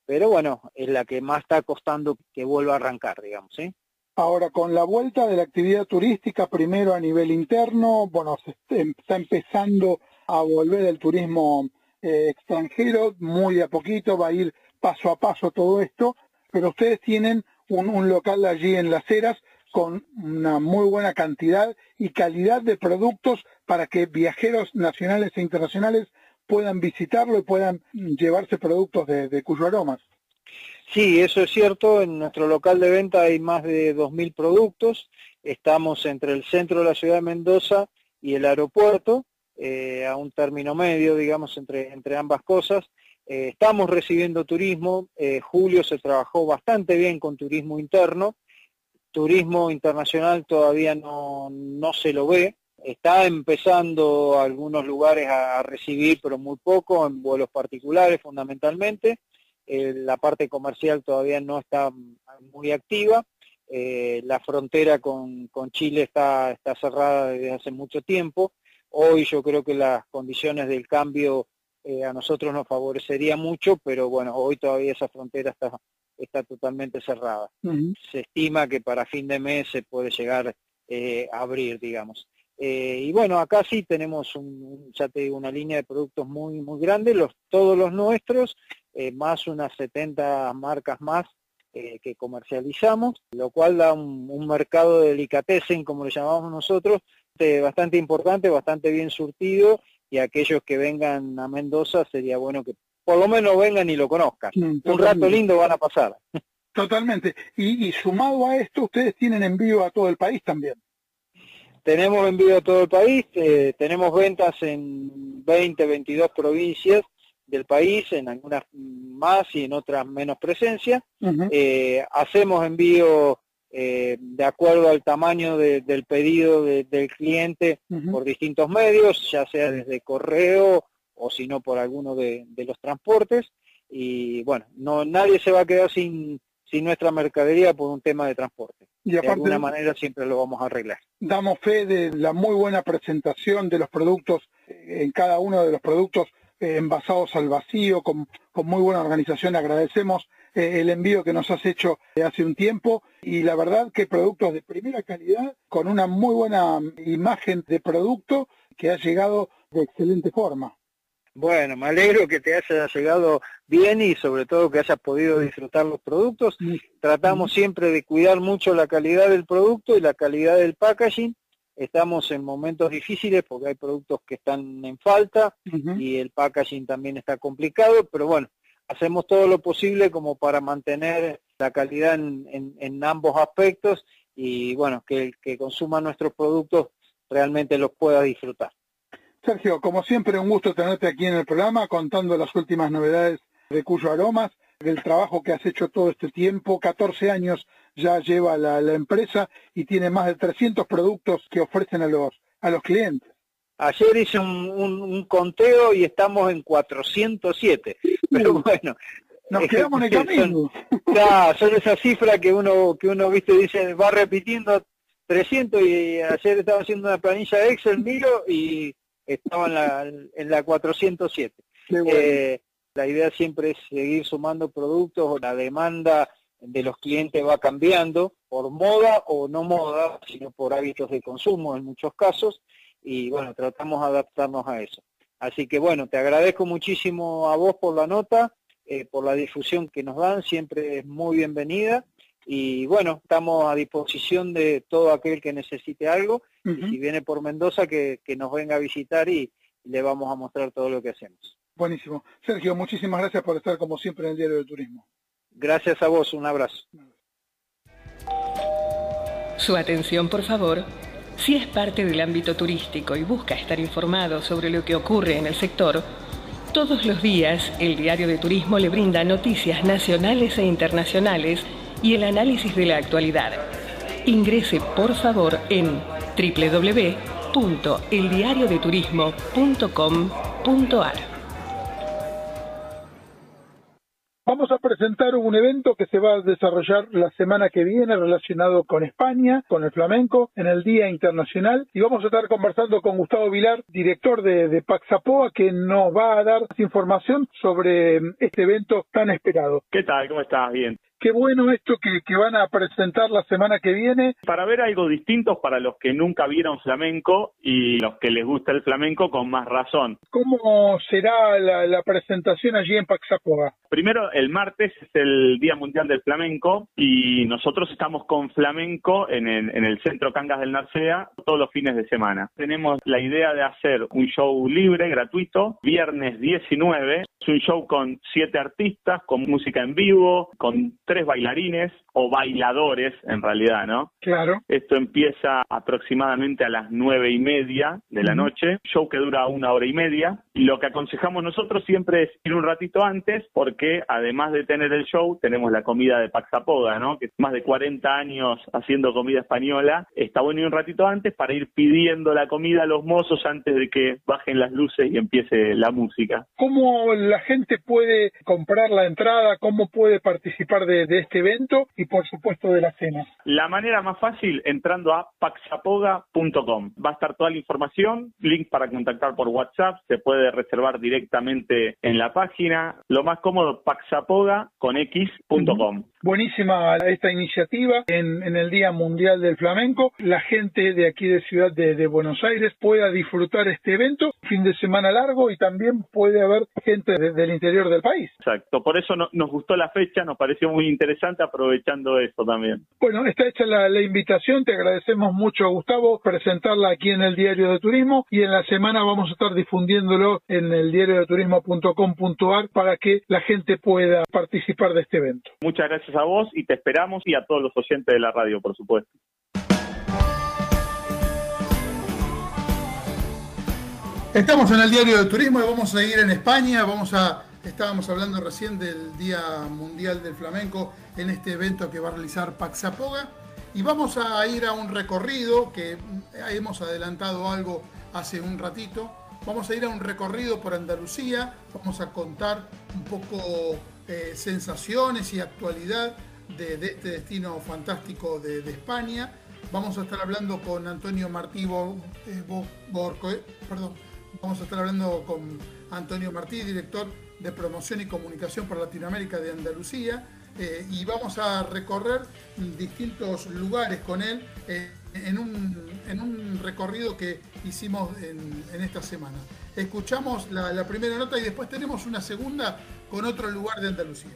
pero bueno, es la que más está costando que vuelva a arrancar, digamos. ¿sí? Ahora, con la vuelta de la actividad turística, primero a nivel interno, bueno, se está empezando a volver el turismo eh, extranjero, muy a poquito, va a ir paso a paso todo esto, pero ustedes tienen un, un local allí en Las Heras con una muy buena cantidad y calidad de productos para que viajeros nacionales e internacionales puedan visitarlo y puedan llevarse productos de, Cuyo Aromas. Sí, eso es cierto. En nuestro local de venta hay más de 2.000 productos. Estamos entre el centro de la ciudad de Mendoza y el aeropuerto, eh, a un término medio, digamos, entre, entre ambas cosas. Eh, estamos recibiendo turismo. Eh, julio se trabajó bastante bien con turismo interno turismo internacional todavía no, se lo ve. Está empezando algunos lugares a, recibir, pero muy poco, en vuelos particulares fundamentalmente. Eh, la parte comercial todavía no está muy activa. Eh, la frontera con, Chile está, está cerrada desde hace mucho tiempo. Hoy yo creo que las condiciones del cambio eh, a nosotros nos favorecería mucho, pero bueno, hoy todavía esa frontera está, está totalmente cerrada. Se estima que para fin de mes se puede llegar eh, a abrir, digamos. Eh, y bueno, acá sí tenemos un, ya te digo, una línea de productos muy, muy grande, los, todos los nuestros, eh, más unas 70 marcas más que comercializamos, lo cual da un, mercado de delicatessen, como le llamamos nosotros, bastante importante, bastante bien surtido, y aquellos que vengan a Mendoza sería bueno que por lo menos vengan y lo conozcan. Un rato lindo van a pasar. Totalmente. Y, sumado a esto, ustedes tienen envío a todo el país también. Tenemos envío a todo el país, eh, tenemos ventas en 20, 22 provincias del país, en algunas más y en otras menos presencia. Eh, hacemos envío eh, de acuerdo al tamaño del pedido del cliente por distintos medios, ya sea desde correo o si no por alguno de, los transportes. Y bueno, no nadie se va a quedar sin, sin nuestra mercadería por un tema de transporte. Y de alguna manera siempre lo vamos a arreglar. Damos fe de la muy buena presentación de los productos, eh, en cada uno de los productos eh, envasados al vacío, con, con, muy buena organización. Agradecemos eh, el envío que nos has hecho hace un tiempo y la verdad que productos de primera calidad, con una muy buena imagen de producto que ha llegado de excelente forma. Bueno, me alegro que te haya llegado bien y sobre todo que hayas podido disfrutar los productos. Tratamos siempre de cuidar mucho la calidad del producto y la calidad del packaging. Estamos en momentos difíciles porque hay productos que están en falta y el packaging también está complicado, pero bueno, hacemos todo lo posible como para mantener la calidad en, ambos aspectos y bueno, que el que consuma nuestros productos realmente los pueda disfrutar. Sergio, como siempre, un gusto tenerte aquí en el programa contando las últimas novedades de Cuyo Aromas, del trabajo que has hecho todo este tiempo. 14 años ya lleva la, empresa y tiene más de 300 productos que ofrecen a los, a los clientes. Ayer hice un, conteo y estamos en 407. Pero bueno, nos quedamos en el camino. Son, son esas cifras que uno, que uno viste, dice, va repitiendo 300 y ayer estaba haciendo una planilla de Excel, miro y estaba en la, en la 407. Eh, la idea siempre es seguir sumando productos, la demanda de los clientes va cambiando por moda o no moda, sino por hábitos de consumo en muchos casos, y bueno, tratamos de adaptarnos a eso. Así que bueno, te agradezco muchísimo a vos por la nota, eh, por la difusión que nos dan, siempre es muy bienvenida y bueno, estamos a disposición de todo aquel que necesite algo. y si viene por Mendoza, que, nos venga a visitar y le vamos a mostrar todo lo que hacemos. Buenísimo. Sergio, muchísimas gracias por estar como siempre en el Diario de Turismo. Gracias a vos, un abrazo. Su atención, por favor. Si es parte del ámbito turístico y busca estar informado sobre lo que ocurre en el sector, todos los días el Diario de Turismo le brinda noticias nacionales e internacionales y el análisis de la actualidad. Ingrese por favor en www.eldiariodeturismo.com.ar. Vamos a presentar un evento que se va a desarrollar la semana que viene relacionado con España, con el flamenco, en el Día Internacional. Y vamos a estar conversando con Gustavo Vilar, director de, de Paxapoa, que nos va a dar información sobre este evento tan esperado. ¿Qué tal? ¿Cómo estás? Bien. Qué bueno esto que, van a presentar la semana que viene. Para ver algo distinto para los que nunca vieron flamenco y los que les gusta el flamenco con más razón. ¿Cómo será la, presentación allí en Paxapoga? Primero, el martes es el Día Mundial del Flamenco y nosotros estamos con flamenco en el, en el Centro Cangas del Narcea todos los fines de semana. Tenemos la idea de hacer un show libre, gratuito, viernes 19. Es un show con siete artistas, con música en vivo, con tres bailarines o bailadores en realidad, ¿no? Claro. Esto empieza aproximadamente a las nueve y media de la noche, show que dura una hora y media, y lo que aconsejamos nosotros siempre es ir un ratito antes, porque además de tener el show, tenemos la comida de Paxapoga, ¿no? Que más de 40 años haciendo comida española, está bueno ir un ratito antes para ir pidiendo la comida a los mozos antes de que bajen las luces y empiece la música. ¿Cómo la gente puede comprar la entrada? ¿Cómo puede participar de, de este evento? por supuesto de la cena. La manera más fácil entrando a paxapoga.com. Va a estar toda la información, link para contactar por WhatsApp, se puede reservar directamente en la página. Lo más cómodo, paxapoga con x.com. Buenísima esta iniciativa en, el Día Mundial del Flamenco. La gente de aquí de Ciudad de, Buenos Aires pueda disfrutar este evento, fin de semana largo y también puede haber gente del interior del país. Exacto, por eso nos gustó la fecha, nos pareció muy interesante aprovechando esto también. Bueno, está hecha la, la invitación, te agradecemos mucho Gustavo presentarla aquí en el Diario de Turismo y en la semana vamos a estar difundiéndolo en el diario de turismo.com.ar para que la gente pueda participar de este evento. Muchas gracias a vos y te esperamos y a todos los oyentes de la radio, por supuesto. Estamos en el diario de turismo y vamos a ir en España, vamos a estábamos hablando recién del Día Mundial del Flamenco en este evento que va a realizar Paxapoga y vamos a ir a un recorrido que hemos adelantado algo hace un ratito. Vamos a ir a un recorrido por Andalucía, vamos a contar un poco eh, sensaciones y actualidad de, este destino fantástico de, España. Vamos a estar hablando con Antonio Martí eh, eh, perdón, vamos a estar hablando con Antonio Martí, director de promoción y comunicación para Latinoamérica de Andalucía, y vamos a recorrer distintos lugares con él en un, recorrido que hicimos en, esta semana. Escuchamos la primera nota y después tenemos una segunda con otro lugar de Andalucía.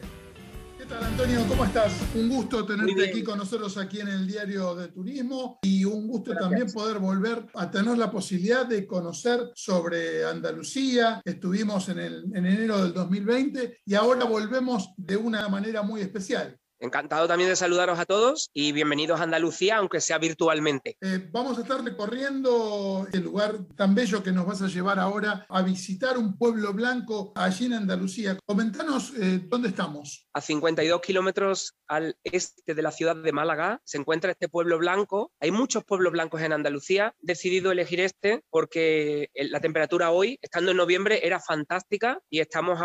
¿Qué tal, Antonio? ¿Cómo estás? Un gusto tenerte aquí con nosotros aquí en el Diario de Turismo y un gusto también poder volver a tener la posibilidad de conocer sobre Andalucía. Estuvimos en, el, en enero del 2020 y ahora volvemos de una manera muy especial. Encantado también de saludaros a todos y bienvenidos a Andalucía, aunque sea virtualmente. Eh, vamos a estar recorriendo el lugar tan bello que nos vas a llevar ahora a visitar un pueblo blanco allí en Andalucía. Comentanos eh, dónde estamos. A 52 kilómetros al este de la ciudad de Málaga se encuentra este pueblo blanco. Hay muchos pueblos blancos en Andalucía. He decidido elegir este porque la temperatura hoy, estando en noviembre, era fantástica y estamos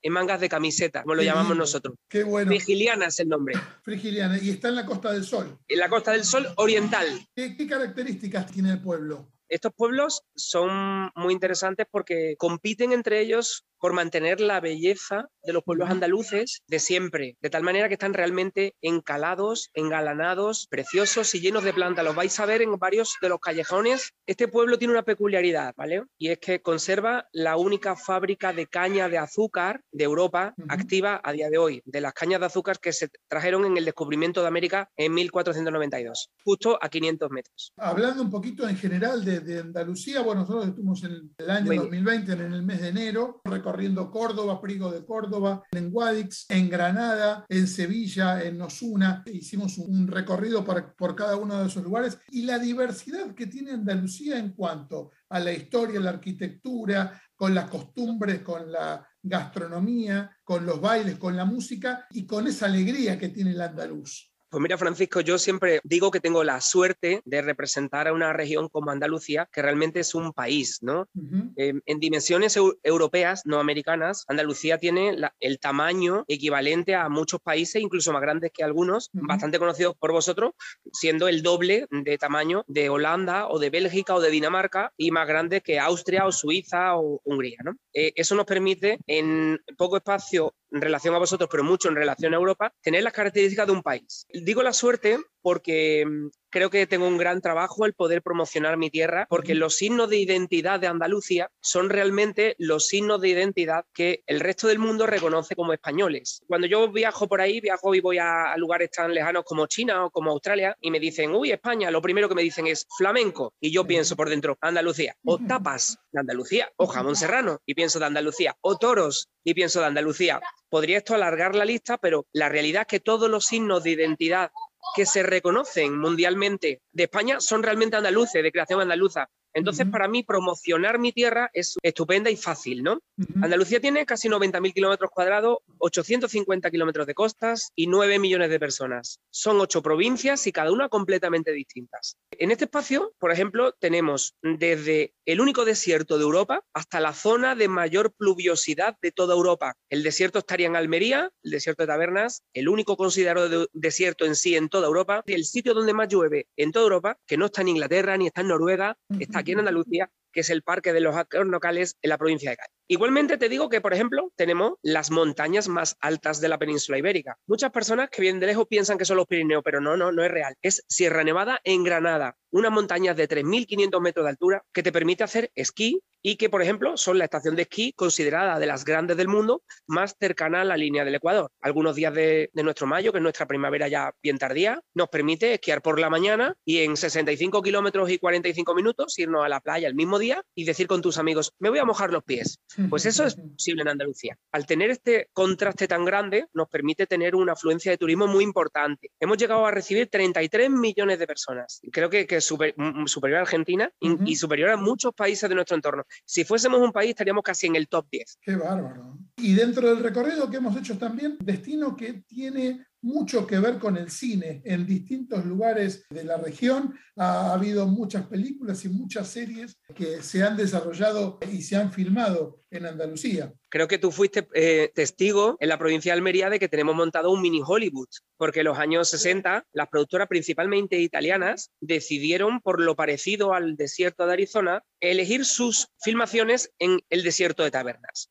en mangas de camiseta, como lo llamamos nosotros. Qué bueno. Vigiliana es el nombre. Frigiliana, y está en la Costa del Sol. En la Costa del Sol oriental. qué características tiene el pueblo? Estos pueblos son muy interesantes porque compiten entre ellos por mantener la belleza de los pueblos andaluces de siempre, de tal manera que están realmente encalados, engalanados, preciosos y llenos de plantas. Los vais a ver en varios de los callejones. Este pueblo tiene una peculiaridad, ¿vale? Y es que conserva la única fábrica de caña de azúcar de Europa activa a día de hoy, de las cañas de azúcar que se trajeron en el descubrimiento de América en 1492, justo a 500 metros. Hablando un poquito en general de, Andalucía, bueno, nosotros estuvimos en el año 2020, en el mes de enero, recorriendo Córdoba, Prigo de Córdoba, en Guadix, en Granada, en Sevilla, en Osuna. Hicimos un recorrido por cada uno de esos lugares y la diversidad que tiene Andalucía en cuanto a la historia, la arquitectura, con las costumbres, con la gastronomía, con los bailes, con la música y con esa alegría que tiene el andaluz. Pues mira, Francisco, yo siempre digo que tengo la suerte de representar a una región como Andalucía, que realmente es un país, ¿no? Em, en dimensiones europeas, no americanas, Andalucía tiene el tamaño equivalente a muchos países, incluso más grandes que algunos, bastante conocidos por vosotros, siendo el doble de tamaño de Holanda o de Bélgica o de Dinamarca y más grande que Austria o Suiza o Hungría, ¿no? Eh, eso nos permite en poco espacio en relación a vosotros, pero mucho en relación a Europa, tener las características de un país. Digo la suerte porque mm, creo que tengo un gran trabajo el poder promocionar mi tierra, porque los signos de identidad de Andalucía son realmente los signos de identidad que el resto del mundo reconoce como españoles. Cuando yo viajo por ahí, viajo y voy a lugares tan lejanos como China o como Australia y me dicen, uy, España, lo primero que me dicen es flamenco. Y yo pienso por dentro, Andalucía. O tapas de Andalucía. O jamón serrano y pienso de Andalucía. O toros y pienso de Andalucía. Podría esto alargar la lista, pero la realidad es que todos los signos de identidad que se reconocen mundialmente de España son realmente andaluces, de creación andaluza. Entonces, para mí, promocionar mi tierra es estupenda y fácil, ¿no? Andalucía tiene casi 90.000 kilómetros cuadrados, 850 kilómetros de costas y 9 millones de personas. Son ocho provincias y cada una completamente distintas. En este espacio, por ejemplo, tenemos desde el único desierto de Europa hasta la zona de mayor pluviosidad de toda Europa. El desierto estaría en Almería, el desierto de Tabernas, el único considerado desierto en sí en toda Europa, el sitio donde más llueve en toda Europa, que no está en Inglaterra ni está en Noruega, está aquí en Andalucía, que es el Parque de los Locales en la provincia de Cádiz. Igualmente te digo que, por ejemplo, tenemos las montañas más altas de la península ibérica. Muchas personas que vienen de lejos piensan que son los Pirineos, pero no, no, no es real. Es Sierra Nevada en Granada, una montaña de 3.500 metros de altura que te permite hacer esquí y que, por ejemplo, son la estación de esquí considerada de las grandes del mundo más cercana a la línea del Ecuador. Algunos días de, nuestro mayo, que es nuestra primavera ya bien tardía, nos permite esquiar por la mañana y en 65 kilómetros y 45 minutos irnos a la playa el mismo día y decir con tus amigos, me voy a mojar los pies. Pues eso es posible en Andalucía. Al tener este contraste tan grande, nos permite tener una afluencia de turismo muy importante. Hemos llegado a recibir 33 millones de personas. Creo que, es superior a Argentina y superior a muchos países de nuestro entorno. Si fuésemos un país, estaríamos casi en el top 10. Qué bárbaro. Y dentro del recorrido que hemos hecho también, destino que tiene mucho que ver con el cine. En distintos lugares de la región ha habido muchas películas y muchas series que se han desarrollado y se han filmado en Andalucía. Creo que tú fuiste eh, testigo en la provincia de Almería de que tenemos montado un mini Hollywood, porque en los años 60 las productoras principalmente italianas decidieron, por lo parecido al desierto de Arizona, elegir sus filmaciones en el desierto de tabernas.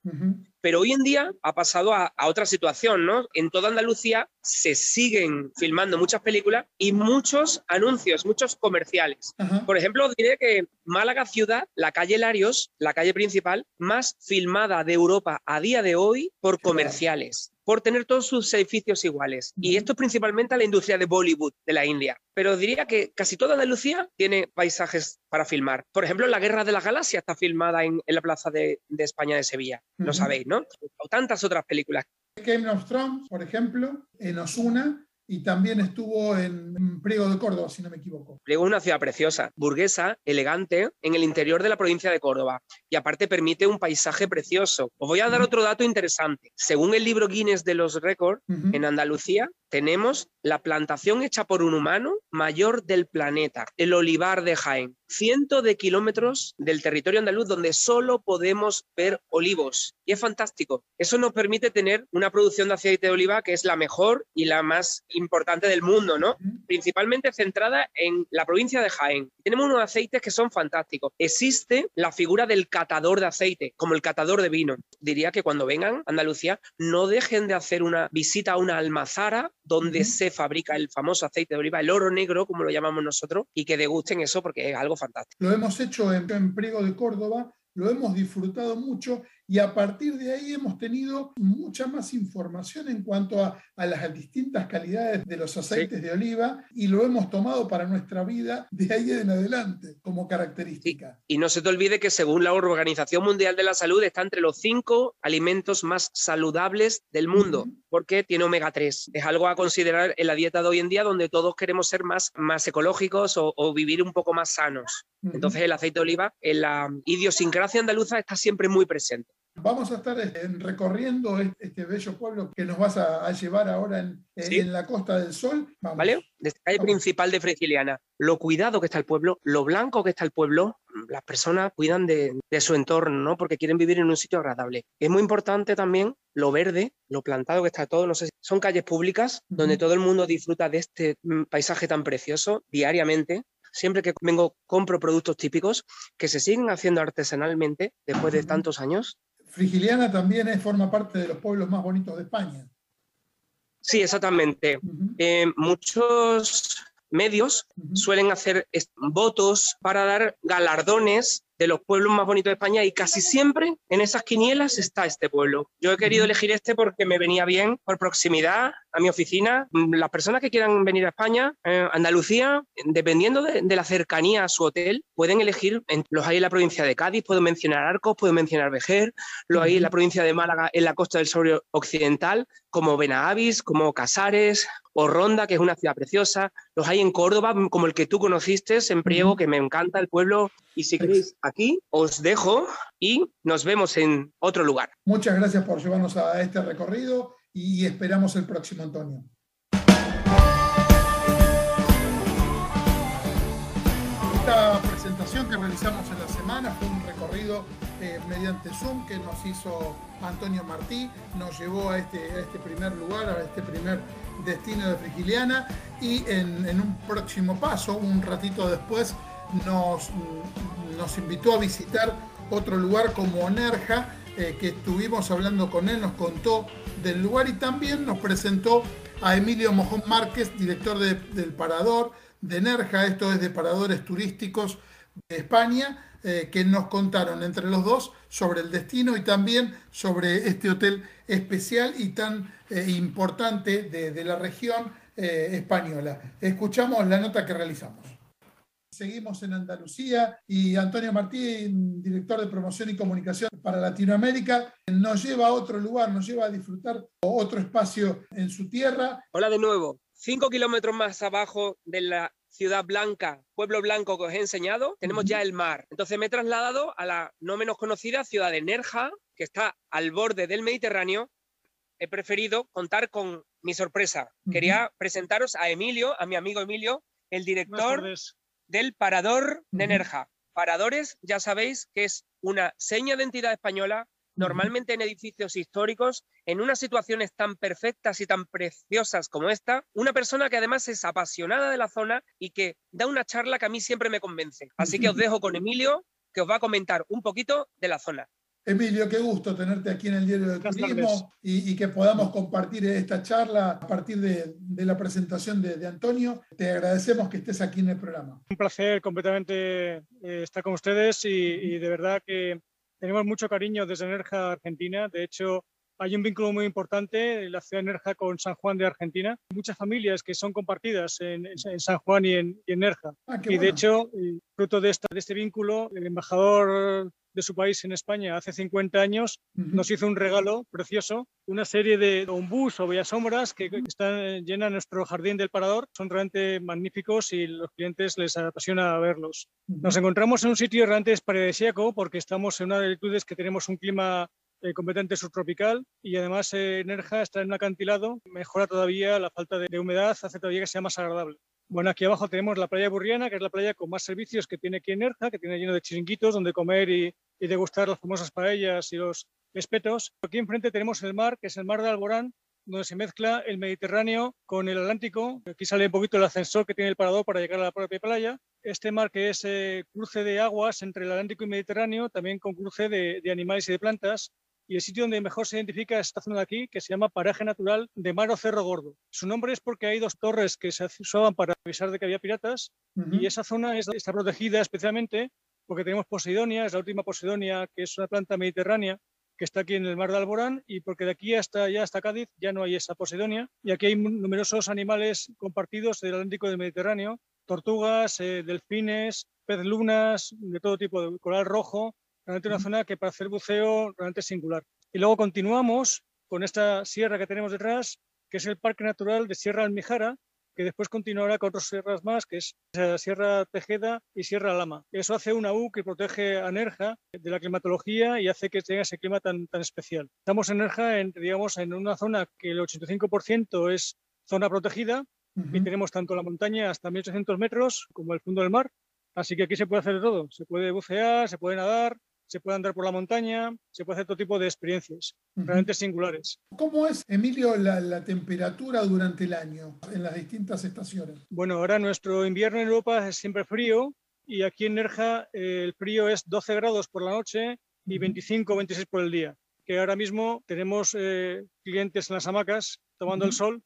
Pero hoy en día ha pasado a, otra situación, ¿no? En toda Andalucía se siguen filmando muchas películas y muchos anuncios, muchos comerciales. Por ejemplo, diré que Málaga ciudad, la calle Larios, la calle principal, más filmada de Europa a día de hoy por comerciales por tener todos sus edificios iguales. Y esto es principalmente a la industria de Bollywood de la India. Pero diría que casi toda Andalucía tiene paisajes para filmar. Por ejemplo, La Guerra de la Galaxia está filmada en, la Plaza de, España de Sevilla. Lo sabéis, ¿no? O tantas otras películas. Game of Thrones, por ejemplo, en Osuna, y también estuvo en Priego de Córdoba, si no me equivoco. Priego es una ciudad preciosa, burguesa, elegante, en el interior de la provincia de Córdoba y aparte permite un paisaje precioso. Os voy a dar otro dato interesante. Según el libro Guinness de los récords, en Andalucía tenemos la plantación hecha por un humano mayor del planeta, el olivar de Jaén. Cientos de kilómetros del territorio andaluz donde solo podemos ver olivos. Y es fantástico. Eso nos permite tener una producción de aceite de oliva que es la mejor y la más importante del mundo, ¿no? Principalmente centrada en la provincia de Jaén. Tenemos unos aceites que son fantásticos. Existe la figura del catador de aceite, como el catador de vino. Diría que cuando vengan a Andalucía no dejen de hacer una visita a una almazara donde se fabrica el famoso aceite de oliva, el oro negro, como lo llamamos nosotros, y que degusten eso porque es algo fantástico. Lo hemos hecho en, en Priego de Córdoba, lo hemos disfrutado mucho y a partir de ahí hemos tenido mucha más información en cuanto a, las distintas calidades de los aceites de oliva y lo hemos tomado para nuestra vida de ahí en adelante como característica. Y, no se te olvide que según la Organización Mundial de la Salud está entre los cinco alimentos más saludables del mundo. porque tiene omega 3. Es algo a considerar en la dieta de hoy en día donde todos queremos ser más, más ecológicos o, vivir un poco más sanos. Entonces el aceite de oliva en la idiosincrasia andaluza está siempre muy presente. Vamos a estar este, recorriendo este bello pueblo que nos vas a, llevar ahora en, la Costa del Sol. ¿Vale? Desde la calle principal de Frigiliana. Lo cuidado que está el pueblo, lo blanco que está el pueblo, las personas cuidan de, su entorno, ¿no? Porque quieren vivir en un sitio agradable. Es muy importante también lo verde, lo plantado que está todo. No sé, son calles públicas donde todo el mundo disfruta de este mm, paisaje tan precioso diariamente siempre que vengo compro productos típicos que se siguen haciendo artesanalmente después de tantos años Frigiliana también es, forma parte de los pueblos más bonitos de España. Sí, exactamente. Eh, muchos medios suelen hacer votos para dar galardones de los pueblos más bonitos de España y casi siempre en esas quinielas está este pueblo. Yo he querido elegir este porque me venía bien por proximidad a mi oficina. Las personas que quieran venir a España, eh, Andalucía, dependiendo de, la cercanía a su hotel, pueden elegir, los hay en la provincia de Cádiz, puedo mencionar Arcos, puedo mencionar Vejer, los hay en la provincia de Málaga, en la costa del sur occidental, como Benavis, como Casares, o Ronda, que es una ciudad preciosa. Los hay en Córdoba, como el que tú conociste, en Priego, que me encanta el pueblo. Y si queréis, aquí os dejo y nos vemos en otro lugar. Muchas gracias por llevarnos a este recorrido y esperamos el próximo, Antonio. Esta presentación que realizamos en la semana fue un recorrido eh, mediante Zoom que nos hizo Antonio Martí, nos llevó a este, a este primer lugar, a este primer destino de Frigiliana y en, un próximo paso, un ratito después, nos, invitó a visitar otro lugar como Nerja, eh, que estuvimos hablando con él, nos contó del lugar y también nos presentó a Emilio Mojón Márquez, director del Parador de Nerja, esto es de Paradores Turísticos de España, eh, que nos contaron entre los dos sobre el destino y también sobre este hotel especial y tan eh, importante de, la región española. Escuchamos la nota que realizamos. Seguimos en Andalucía y Antonio Martín, director de promoción y comunicación para Latinoamérica, nos lleva a otro lugar, nos lleva a disfrutar otro espacio en su tierra. Hola de nuevo. Cinco kilómetros más abajo de la ciudad blanca, pueblo blanco que os he enseñado, tenemos ya el mar. Entonces me he trasladado a la no menos conocida ciudad de Nerja, que está al borde del Mediterráneo. He preferido contar con mi sorpresa. Quería presentaros a Emilio, a mi amigo Emilio, el director del Parador de Nerja. Paradores, ya sabéis que es una seña de identidad española Normalmente en edificios históricos, en unas situaciones tan perfectas y tan preciosas como esta, una persona que además es apasionada de la zona y que da una charla que a mí siempre me convence. Así que os dejo con Emilio, que os va a comentar un poquito de la zona. Emilio, qué gusto tenerte aquí en el Diario del Turismo y, que podamos compartir esta charla a partir de, la presentación de, Antonio. Te agradecemos que estés aquí en el programa. Un placer completamente eh, estar con ustedes y, de verdad que tenemos mucho cariño desde Enerja Argentina. De hecho, hay un vínculo muy importante de la ciudad de Nerja con San Juan de Argentina. Muchas familias que son compartidas en, San Juan y en, Nerja. Ah, y de hecho, fruto de, esta, de este vínculo, el embajador de su país en España hace 50 años, nos hizo un regalo precioso, una serie de ombús o bellas sombras que están, llenan nuestro jardín del parador. Son realmente magníficos y los clientes les apasiona verlos. Nos encontramos en un sitio realmente paradisíaco porque estamos en una de latitudes que tenemos un clima eh, completamente subtropical y además eh, Nerja está en un acantilado, mejora todavía la falta de, de humedad, hace todavía que sea más agradable. Bueno, aquí abajo tenemos la playa Burriana, que es la playa con más servicios que tiene aquí en Nerja, que tiene lleno de chiringuitos donde comer y, degustar las famosas paellas y los espetos. Aquí enfrente tenemos el mar, que es el mar de Alborán, donde se mezcla el Mediterráneo con el Atlántico. Aquí sale un poquito el ascensor que tiene el parador para llegar a la propia playa. Este mar que es eh, cruce de aguas entre el Atlántico y Mediterráneo, también con cruce de animales y de plantas y el sitio donde mejor se identifica es esta zona de aquí, que se llama Paraje Natural de Maro Cerro Gordo. Su nombre es porque hay dos torres que se usaban para avisar de que había piratas y esa zona está protegida especialmente porque tenemos Posidonia, es la última Posidonia, que es una planta mediterránea que está aquí en el mar de Alborán y porque de aquí hasta allá hasta Cádiz ya no hay esa Posidonia y aquí hay numerosos animales compartidos del Atlántico y del Mediterráneo, tortugas, eh, delfines, pez lunas, de todo tipo, de coral rojo, realmente una zona que para hacer buceo realmente es singular. Y luego continuamos con esta sierra que tenemos detrás, que es el Parque Natural de Sierra Almijara, que después continuará con otras sierras más, que es Sierra Tejeda y Sierra Lama. Eso hace una U que protege a Nerja de la climatología y hace que tenga ese clima tan, tan especial. Estamos en Nerja, en, digamos, en una zona que el 85% es zona protegida y tenemos tanto la montaña hasta 1800 metros como el fondo del mar. Así que aquí se puede hacer de todo. Se puede bucear, se puede nadar, se puede andar por la montaña, se puede hacer todo tipo de experiencias, realmente singulares. ¿Cómo es, Emilio, la, temperatura durante el año en las distintas estaciones? Bueno, ahora nuestro invierno en Europa es siempre frío y aquí en Nerja eh, el frío es 12 grados por la noche y 25 o 26 por el día. Que ahora mismo tenemos eh, clientes en las hamacas tomando el sol,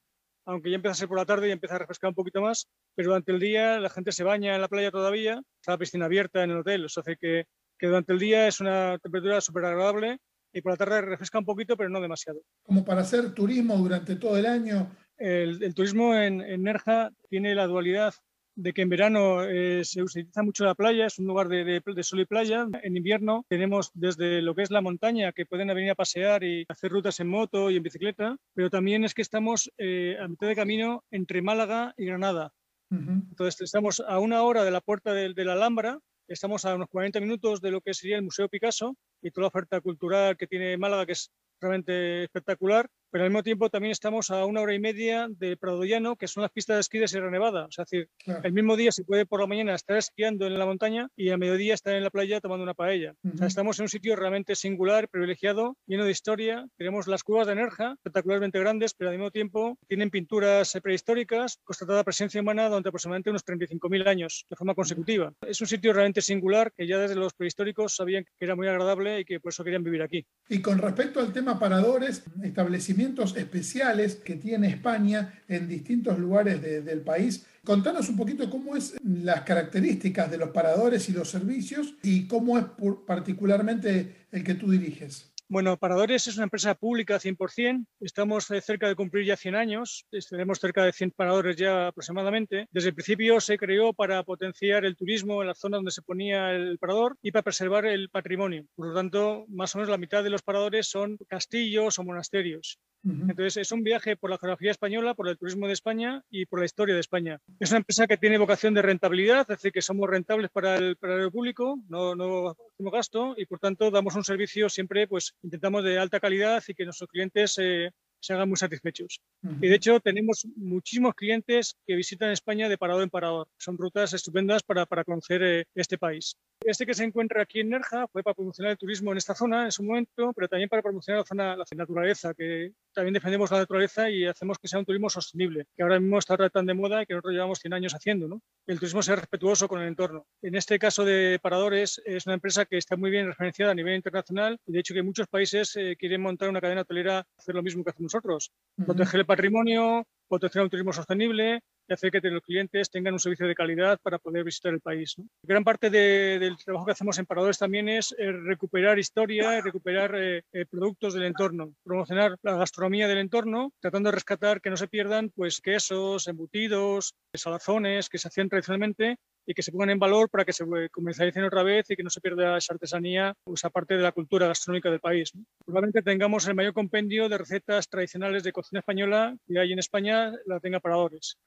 aunque ya empieza a ser por la tarde y empieza a refrescar un poquito más, pero durante el día la gente se baña en la playa todavía, está la piscina abierta en el hotel, eso hace que que durante el día es una temperatura súper agradable y por la tarde refresca un poquito, pero no demasiado. Como para hacer turismo durante todo el año. El, turismo en, Nerja tiene la dualidad de que en verano eh, se utiliza mucho la playa, es un lugar de, sol y playa. En invierno tenemos desde lo que es la montaña, que pueden venir a pasear y hacer rutas en moto y en bicicleta, pero también es que estamos eh, a mitad de camino entre Málaga y Granada. Entonces estamos a una hora de la puerta de la Alhambra Estamos a unos 40 minutos de lo que sería el Museo Picasso y toda la oferta cultural que tiene Málaga, que es realmente espectacular pero al mismo tiempo también estamos a una hora y media de Prado Llano, que son las pistas de esquí de Sierra Nevada. O sea, es decir, el mismo día se puede por la mañana estar esquiando en la montaña y a mediodía estar en la playa tomando una paella. O sea, estamos en un sitio realmente singular, privilegiado, lleno de historia. Tenemos las cuevas de Nerja, espectacularmente grandes, pero al mismo tiempo tienen pinturas prehistóricas, constatada presencia humana durante aproximadamente unos 35.000 años de forma consecutiva. Es un sitio realmente singular que ya desde los prehistóricos sabían que era muy agradable y que por eso querían vivir aquí. Y con respecto al tema paradores, establecimientos especiales que tiene España en distintos lugares del país. Contanos un poquito cómo es las características de los paradores y los servicios y cómo es particularmente el que tú diriges. Bueno, Paradores es una empresa pública 100%. Estamos eh, cerca de cumplir ya 100 años. Tenemos cerca de 100 paradores ya aproximadamente. Desde el principio se creó para potenciar el turismo en la zona donde se ponía el parador y para preservar el patrimonio. Por lo tanto, más o menos la mitad de los paradores son castillos o monasterios. Entonces, es un viaje por la geografía española, por el turismo de España y por la historia de España. Es una empresa que tiene vocación de rentabilidad, es decir, que somos rentables para el, para el público, no, no hacemos gasto y, por tanto, damos un servicio siempre, pues, intentamos de alta calidad y que nuestros clientes eh, se hagan muy satisfechos. Y de hecho tenemos muchísimos clientes que visitan España de parador en parador. Son rutas estupendas para, para conocer eh, este país. Este que se encuentra aquí en Nerja fue para promocionar el turismo en esta zona en su momento, pero también para promocionar la zona, la naturaleza, que también defendemos la naturaleza y hacemos que sea un turismo sostenible, que ahora mismo está tan de moda y que nosotros llevamos 100 años haciendo. ¿no? El turismo sea respetuoso con el entorno. En este caso de Paradores es una empresa que está muy bien referenciada a nivel internacional y de hecho que muchos países eh, quieren montar una cadena hotelera, hacer lo mismo que hacemos nosotros, proteger el patrimonio, potenciar un turismo sostenible y hacer que los clientes tengan un servicio de calidad para poder visitar el país. Gran parte del trabajo que hacemos en Paradores también es eh, recuperar historia, recuperar eh, eh, productos del entorno, promocionar la gastronomía del entorno, tratando de rescatar que no se pierdan pues, quesos, embutidos, salazones que se hacían tradicionalmente y que se pongan en valor para que se comercialicen otra vez y que no se pierda esa artesanía o esa parte de la cultura gastronómica del país. Probablemente tengamos el mayor compendio de recetas tradicionales de cocina española que hay en España, la tenga Paradores.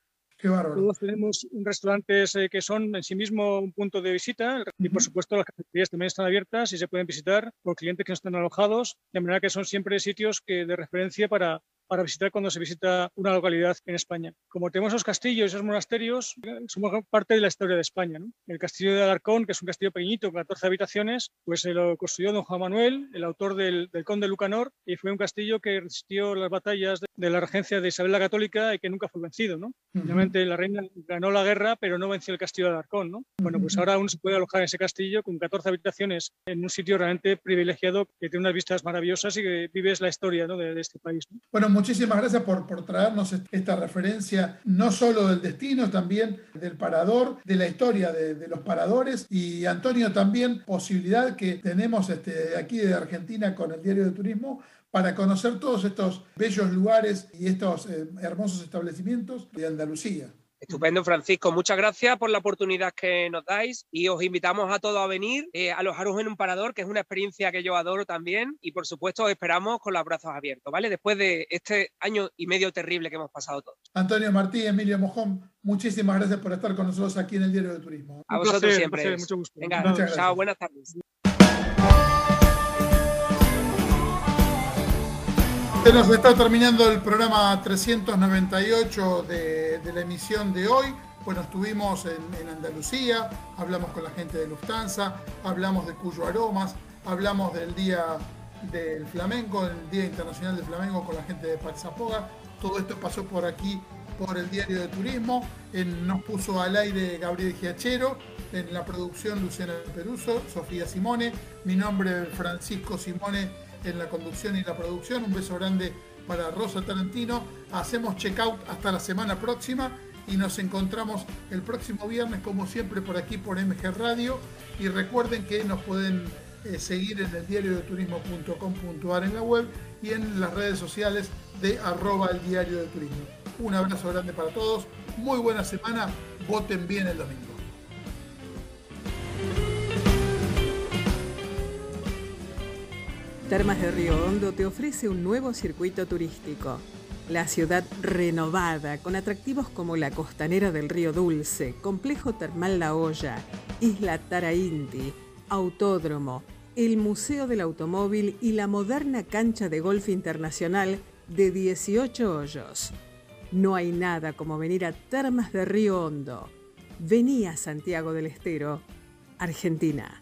Todos tenemos restaurantes eh, que son en sí mismo un punto de visita y, por supuesto, las cafeterías también están abiertas y se pueden visitar por clientes que no están alojados, de manera que son siempre sitios que de referencia para para visitar cuando se visita una localidad en España. Como tenemos esos castillos y esos monasterios, somos parte de la historia de España. El castillo de Alarcón, que es un castillo pequeñito con 14 habitaciones, pues se lo construyó don Juan Manuel, el autor del, del Conde Lucanor, y fue un castillo que resistió las batallas de, la regencia de Isabel la Católica y que nunca fue vencido. ¿no? Obviamente la reina ganó la guerra, pero no venció el castillo de Alarcón. ¿no? Bueno, pues ahora uno se puede alojar en ese castillo con 14 habitaciones en un sitio realmente privilegiado que tiene unas vistas maravillosas y que vives la historia ¿no? de, este país. Bueno, muchísimas gracias por, por traernos esta referencia, no solo del destino, también del parador, de la historia de, los paradores. Y Antonio, también posibilidad que tenemos este, aquí de Argentina con el Diario de Turismo para conocer todos estos bellos lugares y estos eh, hermosos establecimientos de Andalucía. Estupendo, Francisco. Muchas gracias por la oportunidad que nos dais y os invitamos a todos a venir, eh, a alojaros en un parador, que es una experiencia que yo adoro también y por supuesto os esperamos con los brazos abiertos, ¿vale? Después de este año y medio terrible que hemos pasado todos. Antonio Martí, Emilio Mojón, muchísimas gracias por estar con nosotros aquí en el Diario de Turismo. A vosotros siempre. mucho gusto. Venga, chao, buenas tardes. Se nos está terminando el programa 398 de, la emisión de hoy. Bueno, estuvimos en, Andalucía, hablamos con la gente de Lufthansa, hablamos de Cuyo Aromas, hablamos del Día del Flamenco, el Día Internacional del Flamenco con la gente de Paxapoga. Todo esto pasó por aquí, por el Diario de Turismo. nos puso al aire Gabriel Giachero, en la producción Luciana Peruso, Sofía Simone, mi nombre es Francisco Simone en la conducción y la producción. Un beso grande para Rosa Tarantino. Hacemos checkout hasta la semana próxima y nos encontramos el próximo viernes como siempre por aquí por MG Radio y recuerden que nos pueden eh, seguir en el diario en la web y en las redes sociales de arroba el diario de turismo. Un abrazo grande para todos, muy buena semana, voten bien el domingo. Termas de Río Hondo te ofrece un nuevo circuito turístico. La ciudad renovada, con atractivos como la costanera del Río Dulce, Complejo Termal La Olla, Isla Tarainti, Autódromo, el Museo del Automóvil y la moderna cancha de golf internacional de 18 hoyos. No hay nada como venir a Termas de Río Hondo. Vení a Santiago del Estero, Argentina.